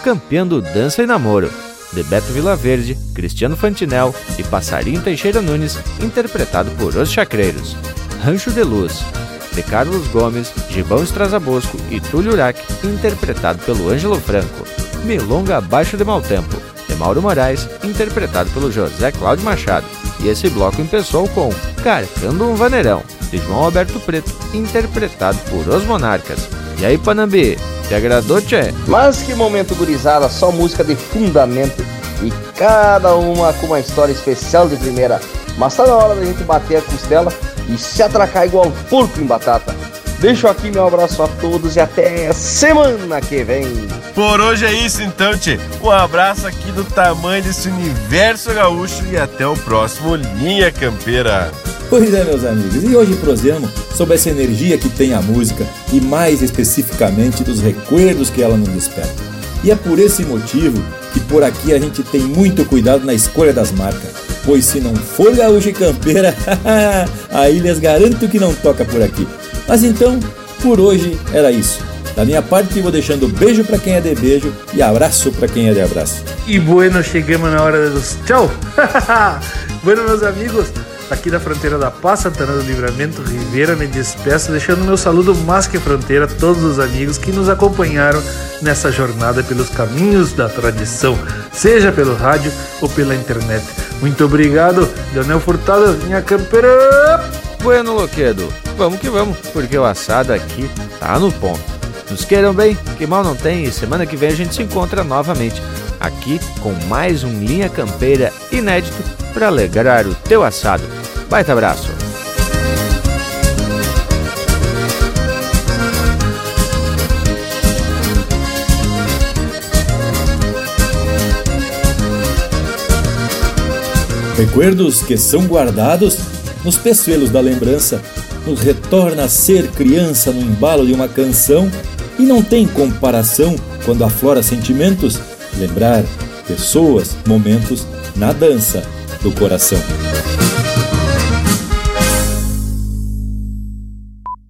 Campeando Dança e Namoro, de Beto Vilaverde, Cristiano Fantinel e Passarinho Teixeira Nunes, interpretado por Os Chacreiros. Rancho de Luz, de Carlos Gomes, Gibão Estrazabosco e Túlio Urac, interpretado pelo Ângelo Franco. Milonga Abaixo de Mal Tempo, de Mauro Moraes, interpretado pelo José Cláudio Machado. E esse bloco começou com Carcando um Vaneirão, de João Alberto Preto, interpretado por Os Monarcas. E aí, Panambi, te agradou, tchê?
Mas que momento gurizada, só música de fundamento e cada uma com uma história especial de primeira. Mas tá na hora da gente bater a costela e se atracar igual porco em batata. Deixo aqui meu abraço a todos e até semana que vem.
Por hoje é isso então, Tchê. Um abraço aqui do tamanho desse universo gaúcho e até o próximo Linha Campeira.
Pois é, meus amigos, e hoje prosemos sobre essa energia que tem a música e mais especificamente dos recuerdos que ela nos desperta. E é por esse motivo que por aqui a gente tem muito cuidado na escolha das marcas, pois se não for gaúcha e campeira, aí lhes garanto que não toca por aqui. Mas então, por hoje era isso. Da minha parte, vou deixando beijo para quem é de beijo e abraço para quem é de abraço.
E bueno, chegamos na hora dos tchau. bueno, meus amigos, aqui da fronteira da Paz, Santana do Livramento, Ribeira, me despeço, deixando meu saludo mais que fronteira a todos os amigos que nos acompanharam nessa jornada pelos caminhos da tradição, seja pelo rádio ou pela internet. Muito obrigado, Leonel Furtado, minha campeira.
Bueno, Loquedo, vamos que vamos, porque o assado aqui tá no ponto. Nos queiram bem, que mal não tem, e semana que vem a gente se encontra novamente, aqui com mais um Linha Campeira inédito para alegrar o teu assado. Baita abraço!
Recuerdos que são guardados nos peçoelos da lembrança, nos retorna a ser criança no embalo de uma canção e não tem comparação quando aflora sentimentos, lembrar pessoas, momentos na dança do coração.